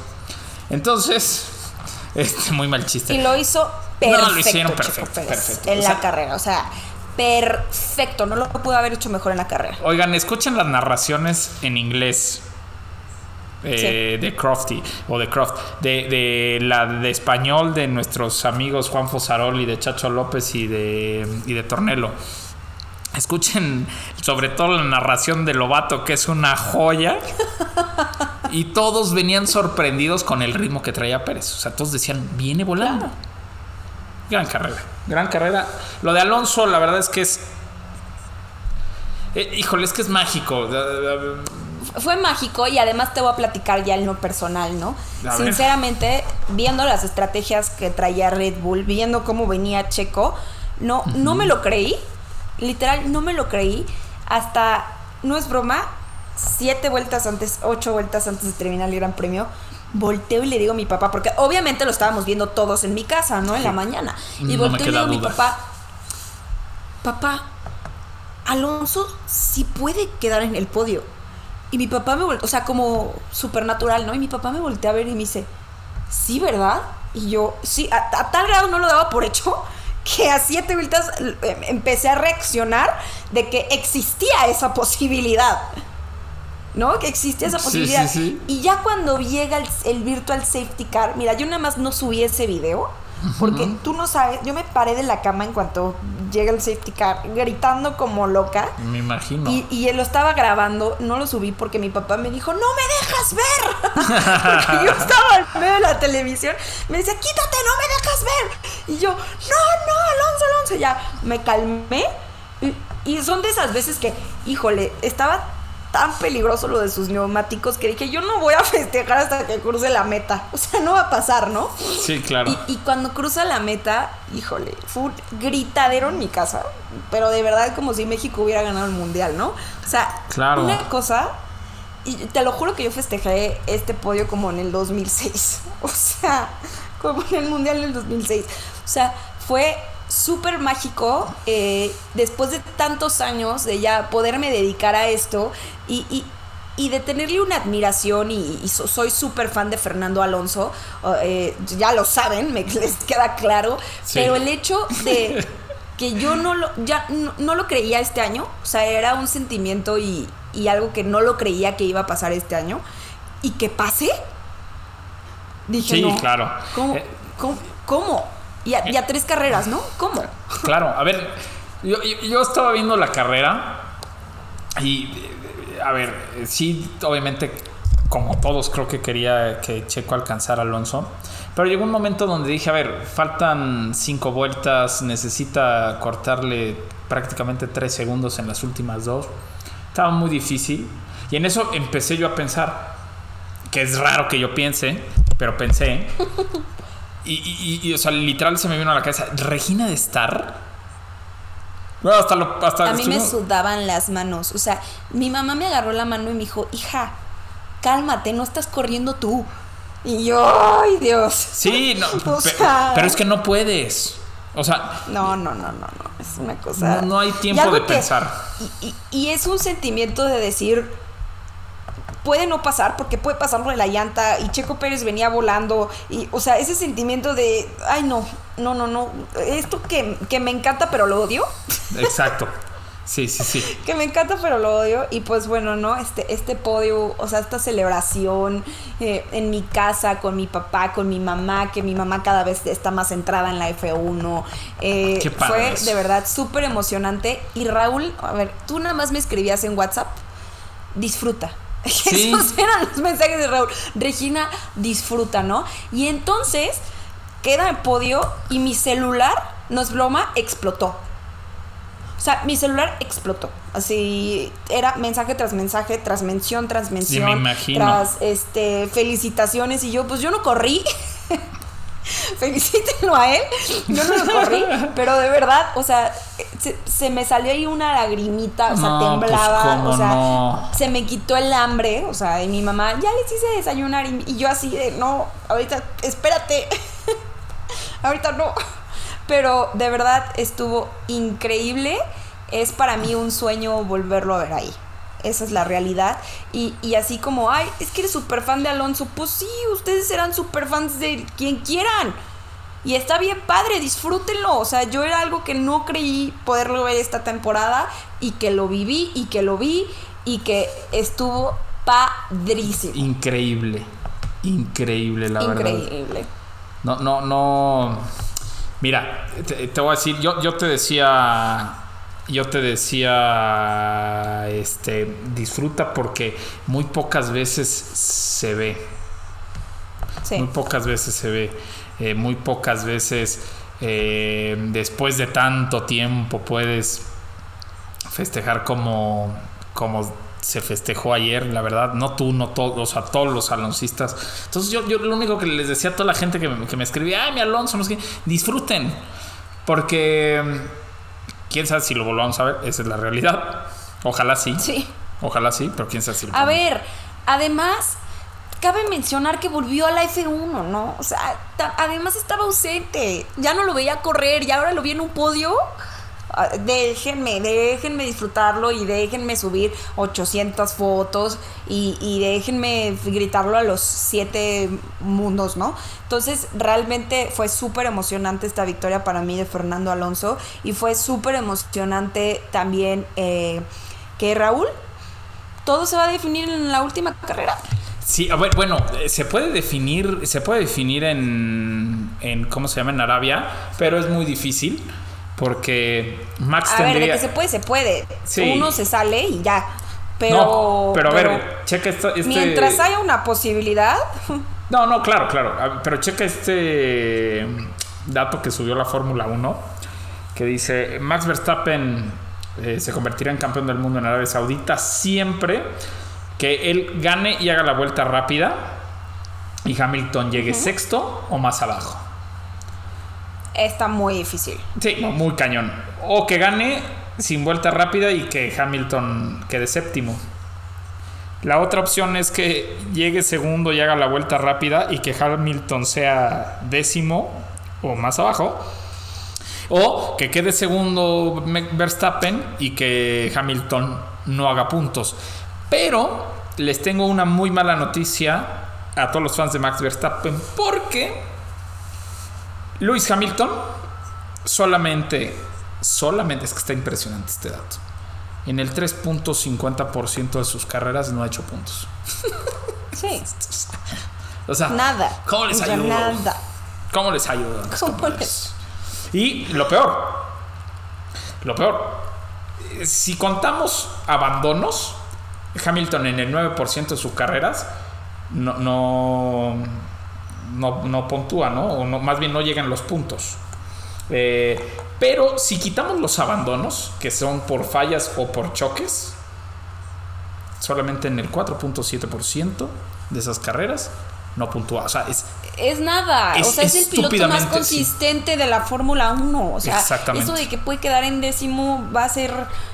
Entonces, este, muy mal chiste.
Y lo hizo
No,
perfecto.
lo hicieron perfecto,
Pérez,
perfecto.
En
O
la carrera. O sea, perfecto. No lo pudo haber hecho mejor en la carrera.
Oigan, escuchen las narraciones en inglés. Eh, de Crofty o de Croft. De, de la de español de nuestros amigos Juan Fosarol y de Chacho López y de y de Tornelo. Escuchen sobre todo la narración de Lobato que es una joya. Y todos venían sorprendidos con el ritmo que traía Pérez. O sea todos decían viene volando gran carrera gran carrera. Lo de Alonso la verdad es que es eh, híjole es que es mágico
Fue mágico y además te voy a platicar ya en lo personal, ¿no?
A ver.
Sinceramente, viendo las estrategias que traía Red Bull, viendo cómo venía Checo, no, no me lo creí. Literal, no me lo creí. Hasta, no es broma, siete vueltas antes, ocho vueltas antes de terminar el Gran Premio, volteo y le digo a mi papá, porque obviamente lo estábamos viendo todos en mi casa, ¿no? En la mañana. Y
No
volteo y le digo a mi papá, papá, Alonso sí puede quedar en el podio. Y mi papá me volteó, o sea, como supernatural, ¿no? Y mi papá me voltea a ver y me dice, sí, ¿verdad? Y yo, sí, a, a tal grado no lo daba por hecho que a siete vueltas eh, empecé a reaccionar de que existía esa posibilidad. ¿No? Que existía esa
Sí,
posibilidad.
sí, sí.
Y ya cuando llega el, el Virtual Safety Car, mira, yo nada más no subí ese video. Porque tú no sabes, yo me paré de la cama en cuanto llega el safety car, gritando como loca.
me imagino
Y, y él lo estaba grabando, no lo subí porque mi papá me dijo, no me dejas ver. porque yo estaba en medio de la televisión. Me decía, quítate, no me dejas ver. Y yo, no, no, Alonso, Alonso. Ya me calmé. Y, y son de esas veces que, híjole, estaba tan peligroso lo de sus neumáticos que dije, yo no voy a festejar hasta que cruce la meta. O sea, no va a pasar, ¿no?
sí claro
Y, y cuando cruza la meta, híjole, fue un gritadero en mi casa. Pero de verdad como si México hubiera ganado el mundial, ¿no? O sea,
Claro.
una cosa, y te lo juro que yo festejé este podio como en el 2006. O sea, como en el mundial del 2006. O sea, fue súper mágico eh, después de tantos años de ya poderme dedicar a esto y, y- y de tenerle una admiración y, y so- soy súper fan de Fernando Alonso, eh, ya lo saben, me les queda claro,
Sí.
pero el hecho de que yo no lo, ya no, no lo creía este año, o sea, era un sentimiento y, y algo que no lo creía que iba a pasar este año, y que pase, dije,
Sí,
no,
claro.
¿cómo?
Eh,
¿Cómo? ¿Cómo? Y a, y a tres carreras, ¿no? ¿Cómo?
Claro, a ver, yo, yo- estaba viendo la carrera y, a ver, sí, obviamente, como todos, creo que quería que Checo alcanzara a Alonso. Pero llegó un momento donde dije, a ver, faltan cinco vueltas, necesita cortarle prácticamente tres segundos en las últimas dos. Estaba muy difícil. Y en eso empecé yo a pensar, que es raro que yo piense, pero pensé. Y, y- y, o sea, literal se me vino a la cabeza, Regina de Star. Bueno, hasta lo, hasta
A mí me sudaban las manos. O sea, mi mamá me agarró la mano y me dijo, hija, cálmate, no estás corriendo tú. Y yo, ay Dios.
Sí, no,
O
pe-
sea-
pero es que no puedes. O sea,
No, no, no, no, no. Es una cosa.
No- no hay tiempo de
que-
pensar.
Y, y- y es un sentimiento de decir. Puede no pasar, porque puede pasar de la llanta. Y Checo Pérez venía volando. Y, o sea, ese sentimiento de. Ay, no, no, no, no. Esto que, que me encanta, pero lo odio.
exacto. Sí, sí, sí.
que me encanta, pero lo odio. Y pues bueno, ¿no? Este, este podio, o sea, esta celebración eh, en mi casa, con mi papá, con mi mamá, que mi mamá cada vez está más centrada en la F1. eh,
Qué
fue de verdad súper emocionante. Y Raúl, a ver, tú nada más me escribías en WhatsApp, disfruta.
Sí.
Esos eran los mensajes de Raúl. Regina, disfruta, ¿no? Y entonces queda el podio y mi celular, no es broma, explotó. O sea, mi celular explotó. Así era mensaje tras mensaje, tras mención, tras mención.
me imagino.
Tras este, felicitaciones. Y yo, pues yo no corrí. Felicítenlo a él. Yo no lo corrí. pero de verdad, o sea, se, se me salió ahí una lagrimita. O sea,
No, pues,
temblaba.
¿cómo
o sea,
no?
se me quitó el hambre. O sea, y mi mamá, ya les hice desayunar. Y, y yo así de, no, ahorita, espérate. ahorita no. pero de verdad estuvo increíble. Es para mí un sueño volverlo a ver ahí. Esa es la realidad. Y, y así como, ay, es que eres súper fan de Alonso. Pues sí, ustedes serán súper fans de quien quieran. Y está bien padre, disfrútenlo. O sea, yo era algo que no creí poderlo ver esta temporada y que lo viví y que lo vi y que estuvo padrísimo.
Increíble. Increíble, la verdad.
Increíble.
No, no, no. Mira, te, te voy a decir, yo, yo te decía. Yo te decía. Este. Disfruta porque muy pocas veces se ve.
Sí.
Muy pocas veces se ve. Eh, muy pocas veces. eh, después de tanto tiempo puedes festejar como. como se festejó ayer, la verdad, no tú, no todos, o sea, todos los aloncistas. Entonces yo, yo lo único que les decía a toda la gente que me, que me escribía, ay, mi Alonso, no sé qué, disfruten, porque mm, quién sabe si lo volvamos a ver, esa es la realidad. Ojalá sí,
Sí.
ojalá sí, pero quién sabe si lo
A ver, además, cabe mencionar que volvió a la F1, ¿no? O sea, además estaba ausente. Ya no lo veía correr y ahora lo vi en un podio. Ah, Déjenme, déjenme disfrutarlo y déjenme subir 800 fotos y, y déjenme gritarlo a los siete mundos, ¿no? Entonces, realmente fue súper emocionante esta victoria para mí de Fernando Alonso y fue súper emocionante también eh, que Raúl todo se va a definir en la última carrera.
Sí, a ver, bueno, eh, se puede definir, se puede definir en, en ¿cómo se llama? En Arabia, pero es muy difícil porque Max
A ver, de que se puede, se puede.
Sí.
Uno se sale y ya. Pero.
no, pero a ver, checa esto, este...
Mientras haya una posibilidad.
No, no, claro, claro. Pero checa este dato que subió la Fórmula 1, que dice, Max Verstappen eh, se convertirá en campeón del mundo en Arabia Saudita siempre que él gane y haga la vuelta rápida y Hamilton llegue sexto o más abajo.
Está muy difícil.
Sí, muy cañón. O que gane sin vuelta rápida y que Hamilton quede séptimo. La otra opción es que llegue segundo y haga la vuelta rápida y que Hamilton sea décimo o más abajo. O que quede segundo Verstappen y que Hamilton no haga puntos. Pero les tengo una muy mala noticia a todos los fans de Max Verstappen porque Lewis Hamilton solamente, solamente, es que está impresionante este dato. En el 3.50% de sus carreras no ha hecho puntos.
Sí.
O sea,
Nada.
¿cómo les ayudo?
Nada.
¿Cómo les ayudo?
¿Cómo les-
Y lo peor, lo peor, si contamos abandonos, Hamilton en el 9% de sus carreras no, no, no, no puntúa, ¿no? O no, más bien no llegan los puntos. Eh, pero si quitamos los abandonos, que son por fallas o por choques, solamente en el 4.7% de esas carreras no puntúa. O sea, es,
Es nada.
Es
o sea, es, el piloto más
sí.
consistente de la Fórmula 1. O sea, eso de que puede quedar en décimo va a ser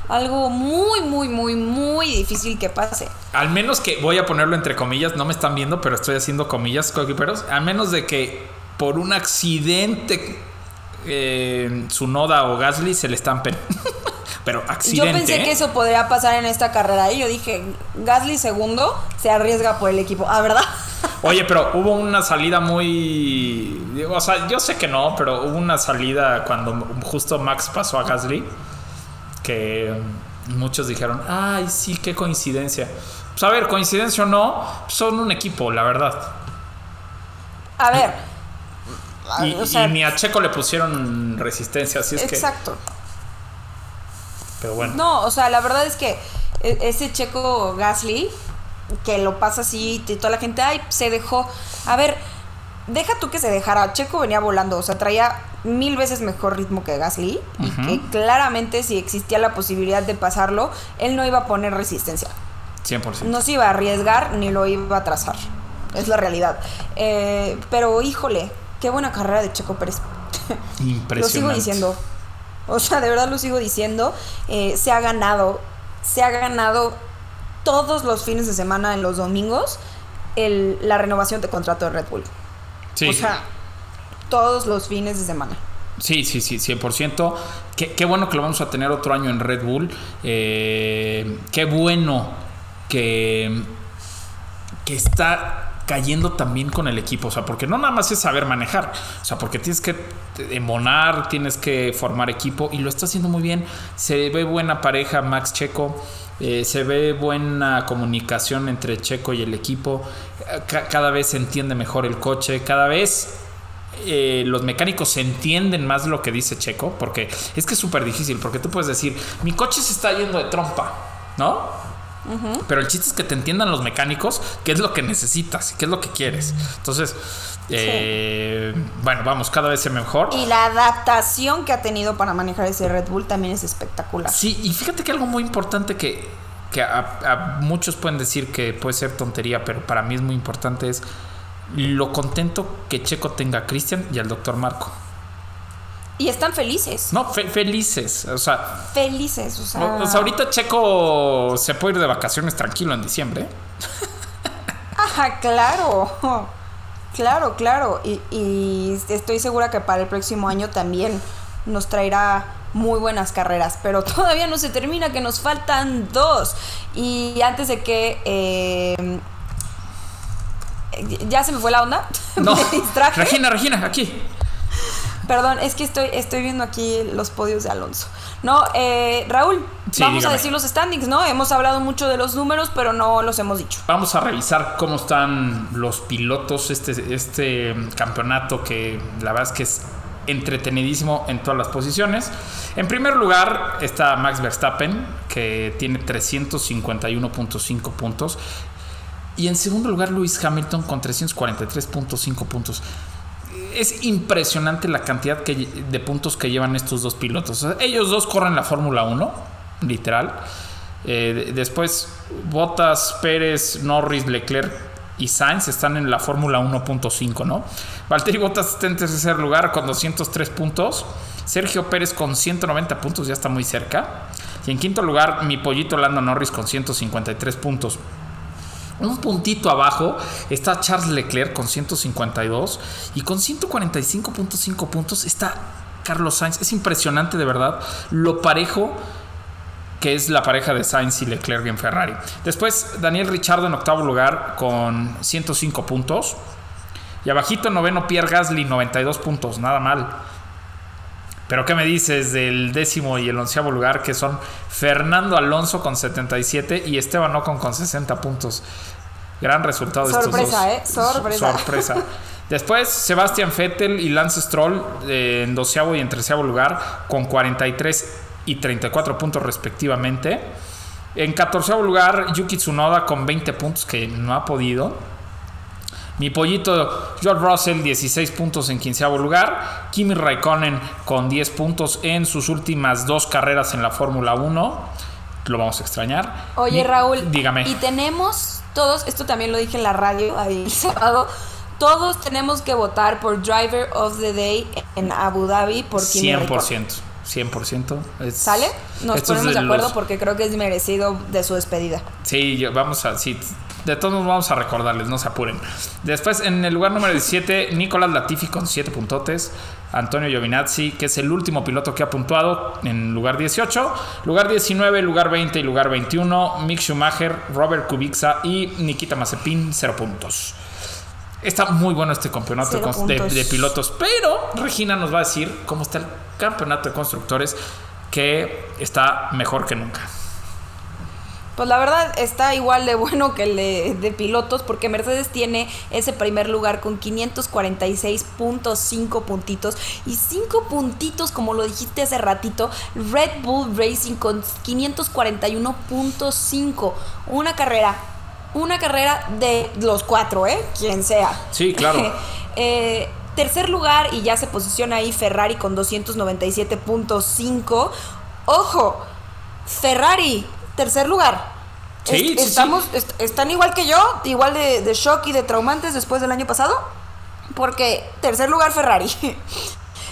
algo muy, muy, muy, muy difícil que pase.
Al menos que, voy a ponerlo entre comillas, no me están viendo, pero estoy haciendo comillas, coequiperos. A menos de que por un accidente eh, su noda o Gasly se le estampen. pero accidente.
Yo pensé
¿eh?
que eso podría pasar en esta carrera y yo dije, Gasly segundo se arriesga por el equipo. Ah, ¿verdad?
Oye, pero hubo una salida muy. O sea, yo sé que no, pero hubo una salida cuando justo Max pasó a Gasly. Que muchos dijeron, ay, sí, qué coincidencia. Pues a ver, coincidencia o no, son un equipo, la verdad.
A ver.
Y,
o sea,
y ni a Checo le pusieron resistencia, así es
exacto.
que. Pero bueno.
No, o sea, la verdad es que e- ese checo Gasly, que lo pasa así y toda la gente, ay, se dejó. A ver, deja tú que se dejara. Checo venía volando, o sea, traía mil veces mejor ritmo que Gasly y que claramente si existía la posibilidad de pasarlo, él no iba a poner resistencia.
100%.
No se iba a arriesgar ni lo iba a trazar. Es la realidad. Eh, pero híjole, qué buena carrera de Checo Pérez.
Impresionante.
Lo sigo diciendo. O sea, de verdad lo sigo diciendo. Eh, se ha ganado, se ha ganado todos los fines de semana en los domingos el- la renovación de contrato de Red Bull.
Sí.
O sea, todos los fines de semana.
Sí, sí, sí, 100%. Qué, qué bueno que lo vamos a tener otro año en Red Bull. Eh, qué bueno que, que está cayendo también con el equipo. O sea, porque no nada más es saber manejar. O sea, porque tienes que embonar, tienes que formar equipo y lo está haciendo muy bien. Se ve buena pareja Max Checo. eh, se ve buena comunicación entre Checo y el equipo. Ca- cada vez se entiende mejor el coche. Cada vez eh, los mecánicos entienden más lo que dice Checo, porque es que es súper difícil, porque tú puedes decir, mi coche se está yendo de trompa, ¿no? Pero el chiste es que te entiendan los mecánicos qué es lo que necesitas, qué es lo que quieres. Entonces, eh, bueno, vamos, cada vez es mejor.
Y la adaptación que ha tenido para manejar ese Red Bull también es espectacular.
Sí, y fíjate que algo muy importante que, que a, a muchos pueden decir que puede ser tontería, pero para mí es muy importante es lo contento que Checo tenga a Cristian y al doctor Marco.
Y están felices.
No, fe- felices. O sea,
Felices, o sea.
o sea, ahorita Checo se puede ir de vacaciones tranquilo en diciembre.
Ajá, claro. Claro, claro. Y, y estoy segura que para el próximo año también nos traerá muy buenas carreras. Pero todavía no se termina, que nos faltan dos. Y antes de que. eh, ya se me fue la onda.
No,
me distraje.
Regina, Regina, aquí.
Perdón, es que estoy, estoy viendo aquí los podios de Alonso. No, eh, Raúl,
Sí,
vamos
dígame.
a decir los standings, ¿no? Hemos hablado mucho de los números, pero no los hemos dicho.
Vamos a revisar cómo están los pilotos, este, este campeonato que la verdad es que es entretenidísimo en todas las posiciones. En primer lugar está Max Verstappen, que tiene 351.5 puntos. Y en segundo lugar Lewis Hamilton con 343.5 puntos. Es impresionante la cantidad de puntos que llevan estos dos pilotos. Ellos dos corren la Fórmula 1, literal. Eh, de- después, Bottas, Pérez, Norris, Leclerc y Sainz están en la Fórmula 1.5, ¿no? Valtteri Bottas está en tercer lugar con 203 puntos. Sergio Pérez con 190 puntos, ya está muy cerca. Y en quinto lugar, mi pollito Lando Norris con 153 puntos. Un puntito abajo está Charles Leclerc con 152 y con 145.5 puntos está Carlos Sainz. Es impresionante de verdad lo parejo que es la pareja de Sainz y Leclerc en Ferrari. Después Daniel Richardo en octavo lugar con 105 puntos. Y abajito noveno Pierre Gasly 92 puntos, nada mal. Pero ¿qué me dices del décimo y el onceavo lugar que son Fernando Alonso con 77 y Esteban Ocon con 60 puntos? Gran resultado de
Sorpresa,
estos
¿eh?
dos.
Sorpresa.
Sorpresa. Después Sebastian Vettel y Lance Stroll eh, en doceavo y en treceavo lugar con 43 y 34 puntos respectivamente. En catorceavo lugar Yuki Tsunoda con 20 puntos que no ha podido. Mi pollito George Russell 16 puntos en quinceavo lugar. Kimi Raikkonen con 10 puntos en sus últimas dos carreras en la Fórmula 1. Lo vamos a extrañar.
Oye,
Mi-
Raúl.
Dígame.
Y tenemos todos, esto también lo dije en la radio ahí el sábado. Todos tenemos que votar por Driver of the Day en Abu Dhabi por Kimi Raikkonen.
100%. 100%. Es-
¿Sale? Nos ponemos de acuerdo
los-
porque creo que es merecido de su despedida.
Sí, yo- vamos a. Sí, de todos modos vamos a recordarles, no se apuren. Después, en el lugar número 17, Nicolás Latifi con 7 puntotes. Antonio Giovinazzi, que es el último piloto que ha puntuado en lugar 18. Lugar 19, lugar 20 y lugar 21. Mick Schumacher, Robert Kubica y Nikita Mazepin, 0 puntos. Está muy bueno este campeonato de, pilotos, pero Regina nos va a decir cómo está el campeonato de constructores, que está mejor que nunca.
Pues la verdad está igual de bueno que el de, de pilotos porque Mercedes tiene ese primer lugar con 546.5 puntitos. Y 5 puntitos como lo dijiste hace ratito Red Bull Racing con 541.5 una carrera una carrera de los cuatro eh quien sea.
Sí, claro.
Eh, tercer lugar y ya se posiciona ahí Ferrari con 297.5 ojo Ferrari, tercer lugar.
Sí, sí, sí.
estamos, est- están igual que yo, igual de, de shock y de traumantes después del año pasado. Porque tercer lugar Ferrari.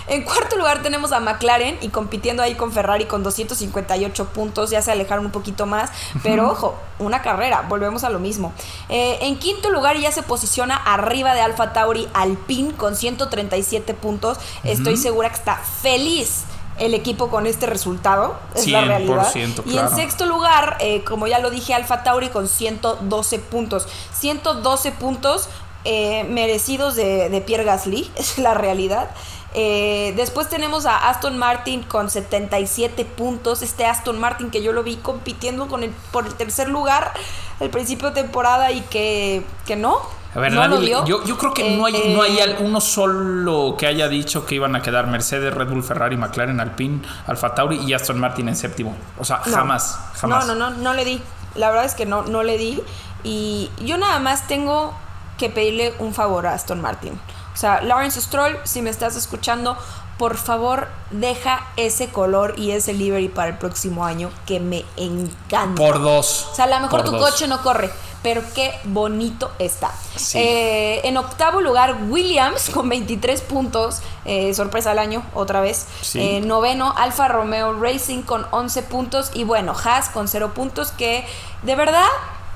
En cuarto lugar tenemos a McLaren y compitiendo ahí con Ferrari con 258 puntos, ya se alejaron un poquito más, pero ojo, una carrera, volvemos a lo mismo. Eh, en quinto lugar ya se posiciona arriba de Alfa Tauri Alpine con 137 puntos. Estoy segura que está feliz el equipo con este resultado, es la realidad.
100%,
Y en sexto lugar, eh, como ya lo dije, Alfa Tauri con 112 puntos. 112 puntos eh, merecidos de, de Pierre Gasly, es la realidad. Eh, después tenemos a Aston Martin con 77 puntos. Este Aston Martin que yo lo vi compitiendo con el, por el tercer lugar al principio de temporada y que, que no.
A ver,
no
nadie
lo dio.
yo, yo creo que
Eh,
no hay, no hay
eh,
al- uno solo que haya dicho que iban a quedar Mercedes, Red Bull, Ferrari, McLaren, Alpine, Alfa Tauri y Aston Martin en séptimo. O sea,
No.
jamás, jamás.
No, no, no, no le di. La verdad es que no, no le di. Y yo nada más tengo que pedirle un favor a Aston Martin. O sea, Lawrence Stroll, si me estás escuchando, por favor, deja ese color y ese livery para el próximo año que me encanta.
Por dos.
O sea, a lo mejor tu
dos.
coche no corre, pero qué bonito está.
Sí.
Eh, en octavo lugar, Williams con 23 puntos. eh, sorpresa al año, otra vez.
Sí.
Eh, noveno, Alfa Romeo Racing con 11 puntos. Y bueno, Haas con 0 puntos. Que de verdad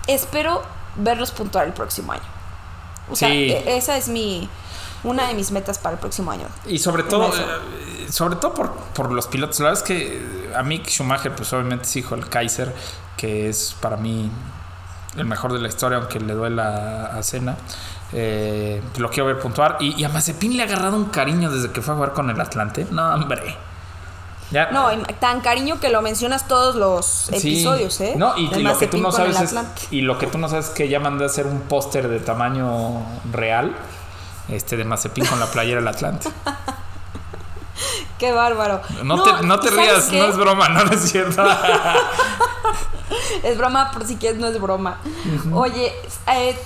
espero verlos puntuar el próximo año. O sea,
Sí.
e- esa es mi. Una de mis metas para el próximo año.
Y sobre todo, eh, sobre todo por, por los pilotos. La verdad es que eh, a Mick Schumacher, pues obviamente es hijo del Kaiser, que es para mí el mejor de la historia, aunque le duela a Cena. Eh, lo quiero ver puntuar. Y, y a Mazepin le ha agarrado un cariño desde que fue a jugar con el Atlante. No, hombre. Ya.
No, tan cariño que lo mencionas todos los
Sí.
episodios, ¿eh?
No, y, y lo que tú no sabes es, y lo que tú no sabes es que ya mandé a hacer un póster de tamaño real, este de Mazepin con la playera del Atlante.
Qué bárbaro.
No, te, no te
¿y sabes
rías,
qué?
no es broma, no, es cierto.
Es broma, por si quieres, no es broma. Oye, eh,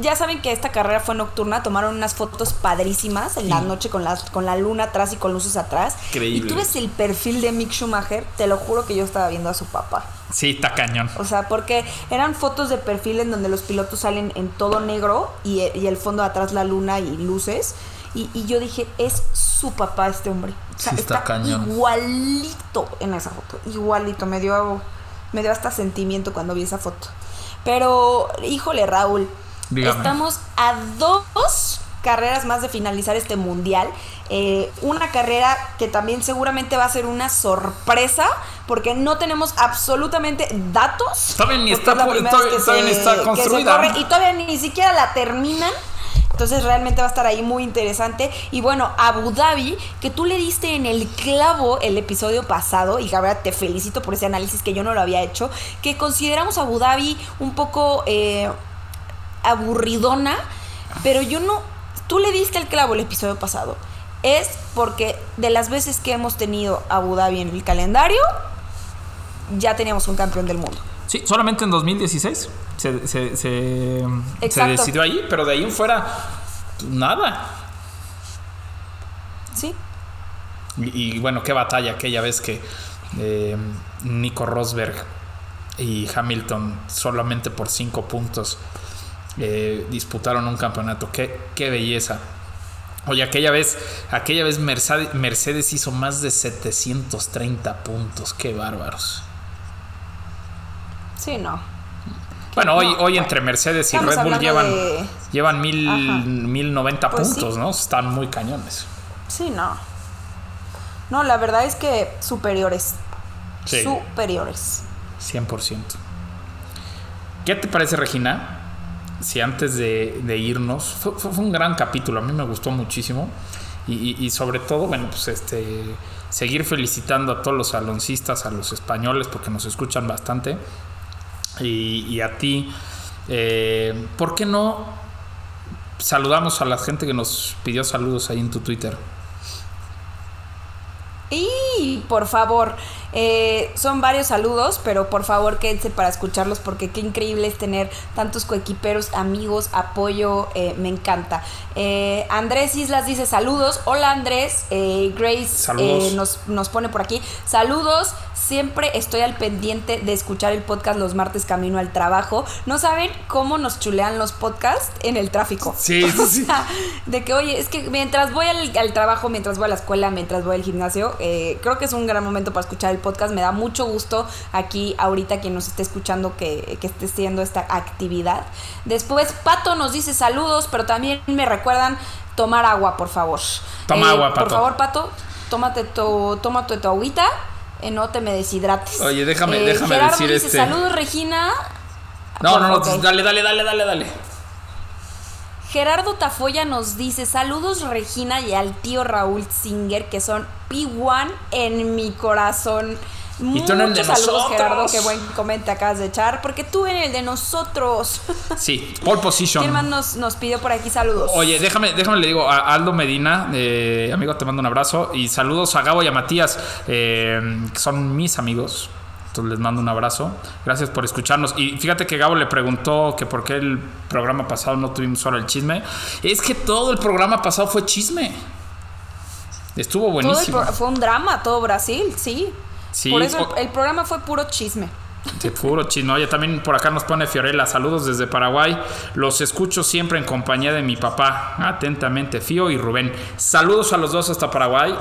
ya saben que esta carrera fue nocturna, tomaron unas fotos padrísimas en la noche con la, con la luna atrás y con luces atrás.
Increíble.
Y tú ves el perfil de Mick Schumacher, te lo juro que yo estaba viendo a su papá.
Sí, está cañón.
O sea, porque eran fotos de perfil en donde los pilotos salen en todo negro y, y el fondo de atrás la luna y luces. Y, y yo dije, es su papá este hombre. O sea,
Sí, está cañón.
igualito en esa foto. Igualito. Me dio, me dio hasta sentimiento cuando vi esa foto. Pero, híjole, Raúl.
Dígame.
Estamos a dos carreras más de finalizar este mundial. Eh, una carrera que también seguramente va a ser una sorpresa porque no tenemos absolutamente datos.
Todavía ni
porque
está
es
todavía-
vez que
todavía
se-
ni está
que se
construida.
corre y todavía ni siquiera la terminan. Entonces realmente va a estar ahí muy interesante. Y bueno, Abu Dhabi, que tú le diste en el clavo el episodio pasado, y la verdad te felicito por ese análisis que yo no lo había hecho, que consideramos Abu Dhabi un poco eh, aburridona, pero yo no, tú le diste el clavo el episodio pasado. Es porque de las veces que hemos tenido Abu Dhabi en el calendario, ya teníamos un campeón del mundo.
Sí, solamente en 2016 se, se, se, se
Exacto.
decidió ahí, pero de ahí en fuera, nada.
¿Sí?
Y, y bueno, qué batalla aquella vez que eh, Nico Rosberg y Hamilton solamente por cinco puntos eh, disputaron un campeonato. Qué, qué belleza. Oye, aquella vez, aquella vez Mercedes, Mercedes hizo más de 730 puntos. Qué bárbaros.
Sí, no.
Bueno, hoy,
No,
hoy
bueno.
entre Mercedes y
Estamos
Red Bull llevan,
de-
llevan mil,
Ajá.
mil noventa
Pues
puntos,
sí.
¿no? Están muy cañones.
Sí, no. No, la verdad es que superiores.
Sí.
Superiores.
100%. ¿Qué te parece, Regina? Si antes de, irnos, fue, un gran capítulo, a mí me gustó muchísimo. Y, sobre todo, bueno, pues este, seguir felicitando a todos los aloncistas, a los españoles, porque nos escuchan bastante. Y, y a ti, eh, ¿por qué no saludamos a la gente que nos pidió saludos ahí en tu Twitter?
Y por favor. Eh, son varios saludos, pero por favor quédense para escucharlos porque qué increíble es tener tantos coequiperos, amigos, apoyo, eh, me encanta. Eh, Andrés Islas dice saludos. Hola Andrés, Grace nos, nos pone por aquí. Saludos, siempre estoy al pendiente de escuchar el podcast los martes camino al trabajo. No saben cómo nos chulean los podcasts en el tráfico.
Sí,
O sea, de que, oye, es que mientras voy al, al trabajo, mientras voy a la escuela, mientras voy al gimnasio, creo que es un gran momento para escuchar el podcast. Me da mucho gusto aquí, ahorita, quien nos esté escuchando, que, que esté haciendo esta actividad. Después, Pato nos dice saludos, pero también me recuerdan tomar agua, por favor.
Toma agua,
Por
Pato.
favor, Pato, tómate tu, tómate tu agüita. eh, no te me deshidrates.
Oye, déjame-
Eh,
déjame
Gerardo
decir
dice,
este-
Saludos, Regina.
No, no, no, dale, dale, dale, dale, dale.
Gerardo Tafoya nos dice, saludos Regina y al tío Raúl Singer, que son P1 en mi corazón.
Y tú en el de
saludos,
nosotros.
Gerardo, qué buen comentario acabas de echar, porque tú en el de nosotros.
Sí, pole position.
¿Quién más nos, nos pidió por aquí saludos?
Oye, déjame, déjame le digo a Aldo Medina, eh, amigo, te mando un abrazo y saludos a Gabo y a Matías, eh, que son mis amigos. Entonces les mando un abrazo. Gracias por escucharnos. Y fíjate que Gabo le preguntó que por qué el programa pasado no tuvimos solo el chisme. Es que todo el programa pasado fue chisme. Estuvo buenísimo.
fue un drama, todo Brasil, sí.
Sí,
Por eso el programa fue puro chisme.
De puro chisme. Oye, también por acá nos pone Fiorella. Saludos desde Paraguay. Los escucho siempre en compañía de mi papá. Atentamente, Fío y Rubén. Saludos a los dos hasta Paraguay.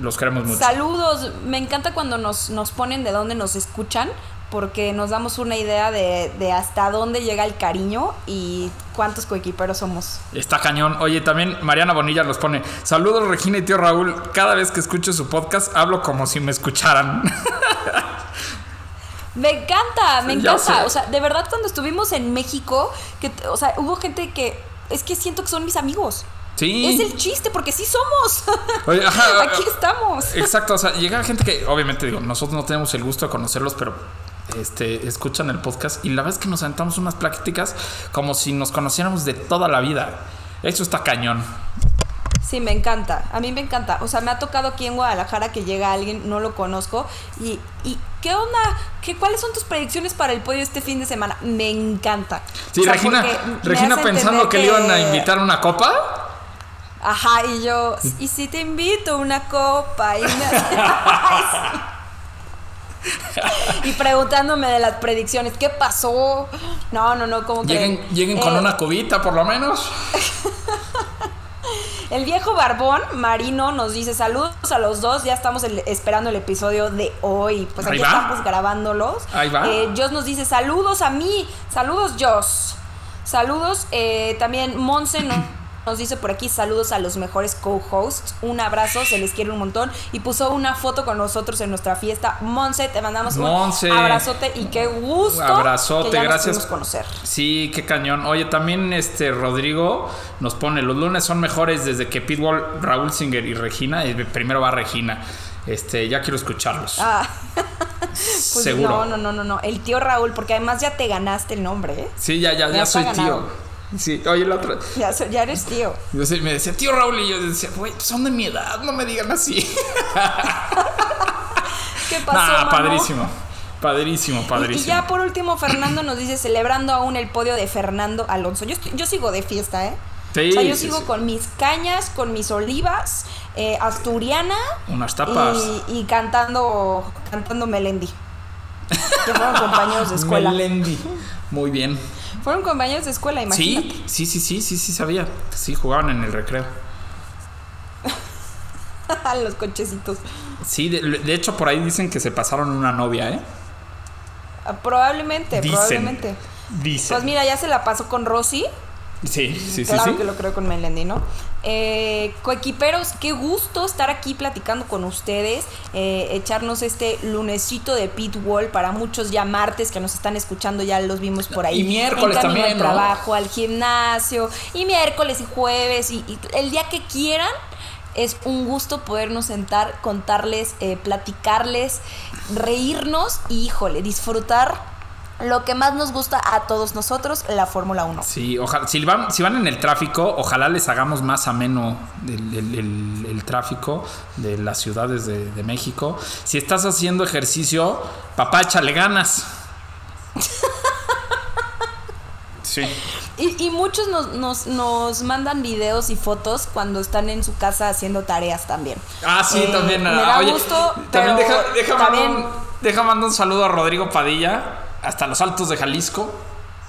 Los queremos mucho.
Saludos, me encanta cuando nos, nos ponen de dónde nos escuchan, porque nos damos una idea de, de hasta dónde llega el cariño y cuántos coequiperos somos.
Está cañón. Oye, también Mariana Bonilla nos pone. Saludos Regina y tío Raúl. Cada vez que escucho su podcast hablo como si me escucharan.
Me encanta, me
Ya
encanta.
sé.
O sea, de verdad cuando estuvimos en México, que, o sea, hubo gente que es que siento que son mis amigos.
Sí.
Es el chiste, porque sí somos.
Oye, ajá,
Aquí estamos.
Exacto, o sea, llega gente que, obviamente, digo, nosotros no tenemos el gusto de conocerlos, pero este, escuchan el podcast y la verdad es que nos aventamos unas pláticas como si nos conociéramos de toda la vida. Eso está cañón.
Sí, me encanta. A mí me encanta. O sea, me ha tocado aquí en Guadalajara que llega alguien, no lo conozco. Y, y ¿qué onda? ¿Qué, ¿Cuáles son tus predicciones para el podio este fin de semana? Me encanta.
Sí,
O sea,
Regina, pensando
entender
que le iban a invitar a una copa.
Ajá, y yo, y si te invito una copa. Y, me- y preguntándome de las predicciones, ¿qué pasó? No, no, no, como que.
Lleguen, lleguen con
Eh,
una cubita, por lo menos.
El viejo barbón marino nos dice saludos a los dos. Ya estamos el- esperando el episodio de hoy. Pues aquí estamos grabándolos.
Ahí va.
Eh, Joss nos dice saludos a mí. Saludos, Joss. Saludos. eh, también Monse no- nos dice por aquí saludos a los mejores co-hosts. Un abrazo, se les quiere un montón. Y puso una foto con nosotros en nuestra fiesta. Monse, te mandamos
Monse.
un abrazote y qué gusto.
Abrazote,
que ya nos
gracias.
pudimos conocer.
Sí, qué cañón. Oye, también este Rodrigo nos pone, los lunes son mejores desde que Pitbull, Raúl Singer y Regina, primero va Regina. Este, ya quiero escucharlos.
Ah. Pues
Seguro.
No, no, no, no, no. El tío Raúl, porque además ya te ganaste el nombre, ¿eh?
Sí, ya, ya,
Ya
soy tío. Sí, oye, la otra.
Ya, so- ya eres tío.
Yo me decía, tío Raúl, y yo decía, güey, pues son de mi edad, no me digan así.
¿Qué pasó,
Nah, padrísimo. Padrísimo,
Y,
padrísimo.
y ya por último, Fernando nos dice, celebrando aún el podio de Fernando Alonso. Yo, estoy- yo sigo de fiesta, ¿eh?
Sí,
o sea, yo
sí,
sigo
sí.
con mis cañas, con mis olivas, eh, asturiana.
Unas tapas.
Y, y cantando, cantando Melendi. Que fueron compañeros de escuela.
Melendi. Muy bien.
Fueron compañeros de escuela, imagínate.
Sí, sí, sí, sí, sí, sí, sabía. Sí, jugaban en el recreo.
Los cochecitos.
Sí, de, de hecho por ahí dicen que se pasaron una novia, ¿eh?
Ah, Probablemente,
Dicen.
probablemente.
Dicen.
Pues mira, ya se la pasó con Rosy.
sí, sí, sí,
claro
sí.
que lo creo con Melendi, ¿no? Eh, coequiperos, qué gusto estar aquí platicando con ustedes, eh, echarnos este lunesito de Pitwall para muchos ya martes que nos están escuchando, ya los vimos por ahí.
Y miércoles
En
también,
al
¿no?
trabajo, al gimnasio, y miércoles y jueves, y, y el día que quieran. Es un gusto podernos sentar, contarles, eh, platicarles, reírnos y, híjole, disfrutar lo que más nos gusta a todos nosotros, la Fórmula 1.
Sí, ojalá, si van, si van en el tráfico, ojalá les hagamos más ameno el, el- el- el tráfico de las ciudades de, de México. Si estás haciendo ejercicio, papá, échale ganas. Sí.
Y, y muchos nos, nos, nos mandan videos y fotos cuando están en su casa haciendo tareas también.
Ah, sí,
Eh,
también.
Me
ah,
da
oye,
gusto,
también
pero
deja, deja,
también-
mandar un, deja mandar un saludo a Rodrigo Padilla, hasta los altos de Jalisco,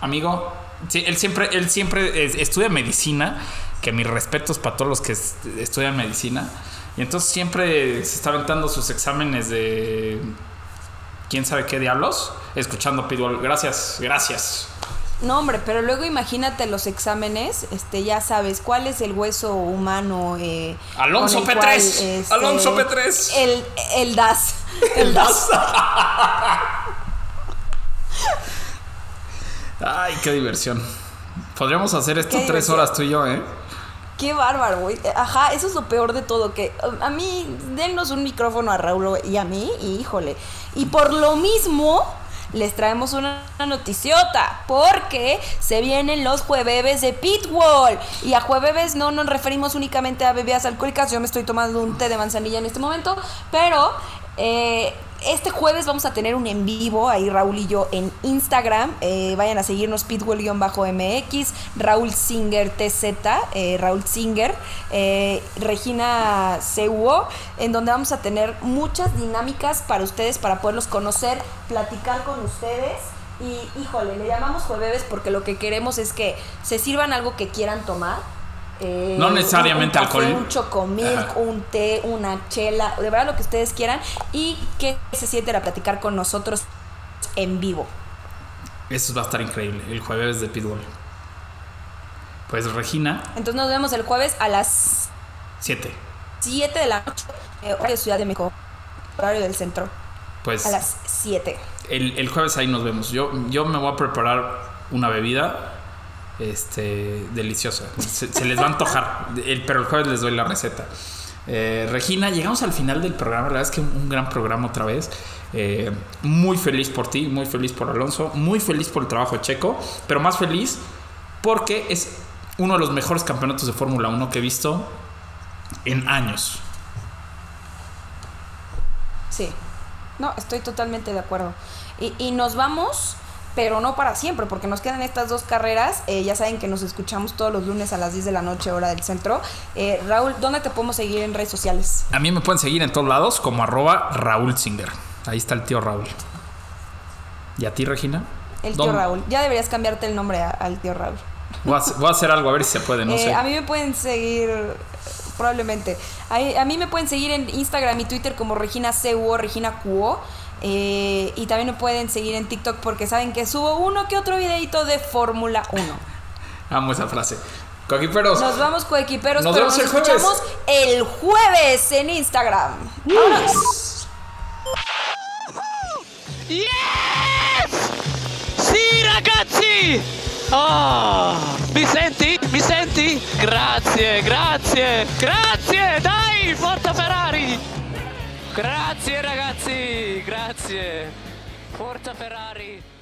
amigo. Sí, él siempre, él siempre es- estudia medicina, que mis respetos para todos los que es- estudian medicina. Y entonces siempre se está aventando sus exámenes de quién sabe qué diablos, escuchando Pitbull. Gracias, gracias.
No, hombre, pero luego imagínate los exámenes, este, ya sabes, cuál es el hueso humano. Eh,
Alonso
con el
P3,
cual, este,
Alonso P3.
El, el DAS. El DAS.
Ay, qué diversión. Podríamos hacer esto
Qué
tres
diversión.
horas tú y yo, ¿eh?
Qué bárbaro, güey. Ajá, eso es lo peor de todo, que um, a mí, dennos un micrófono a Raúl y a mí, y híjole. Y por lo mismo, les traemos una noticiota, porque se vienen los jueves de Pitbull. Y a jueves no nos referimos únicamente a bebidas alcohólicas, yo me estoy tomando un té de manzanilla en este momento, pero... eh, este jueves vamos a tener un en vivo ahí Raúl y yo en Instagram. Eh, vayan a seguirnos pitbull-mx, Raúl Singer TZ, eh, Raúl Singer, eh, Regina CUO, en donde vamos a tener muchas dinámicas para ustedes, para poderlos conocer, platicar con ustedes. Y híjole, le llamamos jueves porque lo que queremos es que se sirvan algo que quieran tomar. Eh,
No necesariamente
un, café,
alcohol.
Un chocomilk,
Ajá.
un té, una chela, de verdad lo que ustedes quieran. Y que se sienten a platicar con nosotros en vivo.
Eso va a estar increíble, el jueves de Pitbull. Pues Regina,
Entonces nos vemos el jueves a las
7.
7 de la noche, eh, horario de Ciudad de México, horario del centro,
Pues
a las 7.
el, el jueves ahí nos vemos. Yo, yo me voy a preparar una bebida este, deliciosa. Se, les va a antojar, pero el jueves les doy la receta. Eh, Regina, llegamos al final del programa. La verdad es que un, un gran programa otra vez. Eh, muy feliz por ti, muy feliz por Alonso, muy feliz por el trabajo Checo, pero más feliz porque es uno de los mejores campeonatos de Fórmula 1 que he visto en años.
Sí. No, estoy totalmente de acuerdo. Y, y nos vamos, pero no para siempre, porque nos quedan estas dos carreras. Eh, ya saben que nos escuchamos todos los lunes a las 10 de la noche, hora del centro. Eh, Raúl, ¿dónde te podemos seguir en redes sociales?
A mí me pueden seguir en todos lados como arroba Raúl Singer. Ahí está el tío Raúl. ¿Y a ti, Regina?
El tío
¿Dónde?
Raúl. Ya deberías cambiarte el nombre a- al tío Raúl.
Voy a, hacer- voy a hacer algo a ver si se puede, no
Eh,
sé.
A mí me pueden seguir, probablemente. A, a mí me pueden seguir en Instagram y Twitter como Regina CUO, Regina Cuo. Eh, y también me pueden seguir en TikTok porque saben que subo uno que otro videito de Fórmula 1.
Amo esa frase. Coquiperos.
Nos vamos coequiperos,
Nos
pero
vemos
nos
el jueves.
escuchamos el jueves en Instagram. ¡Vámonos!
Yes! Sì, ragazzi! Oh, mi senti? Mi senti? Grazie, grazie, grazie! Dai, forza Ferrari! Grazie ragazzi, grazie! Forza Ferrari!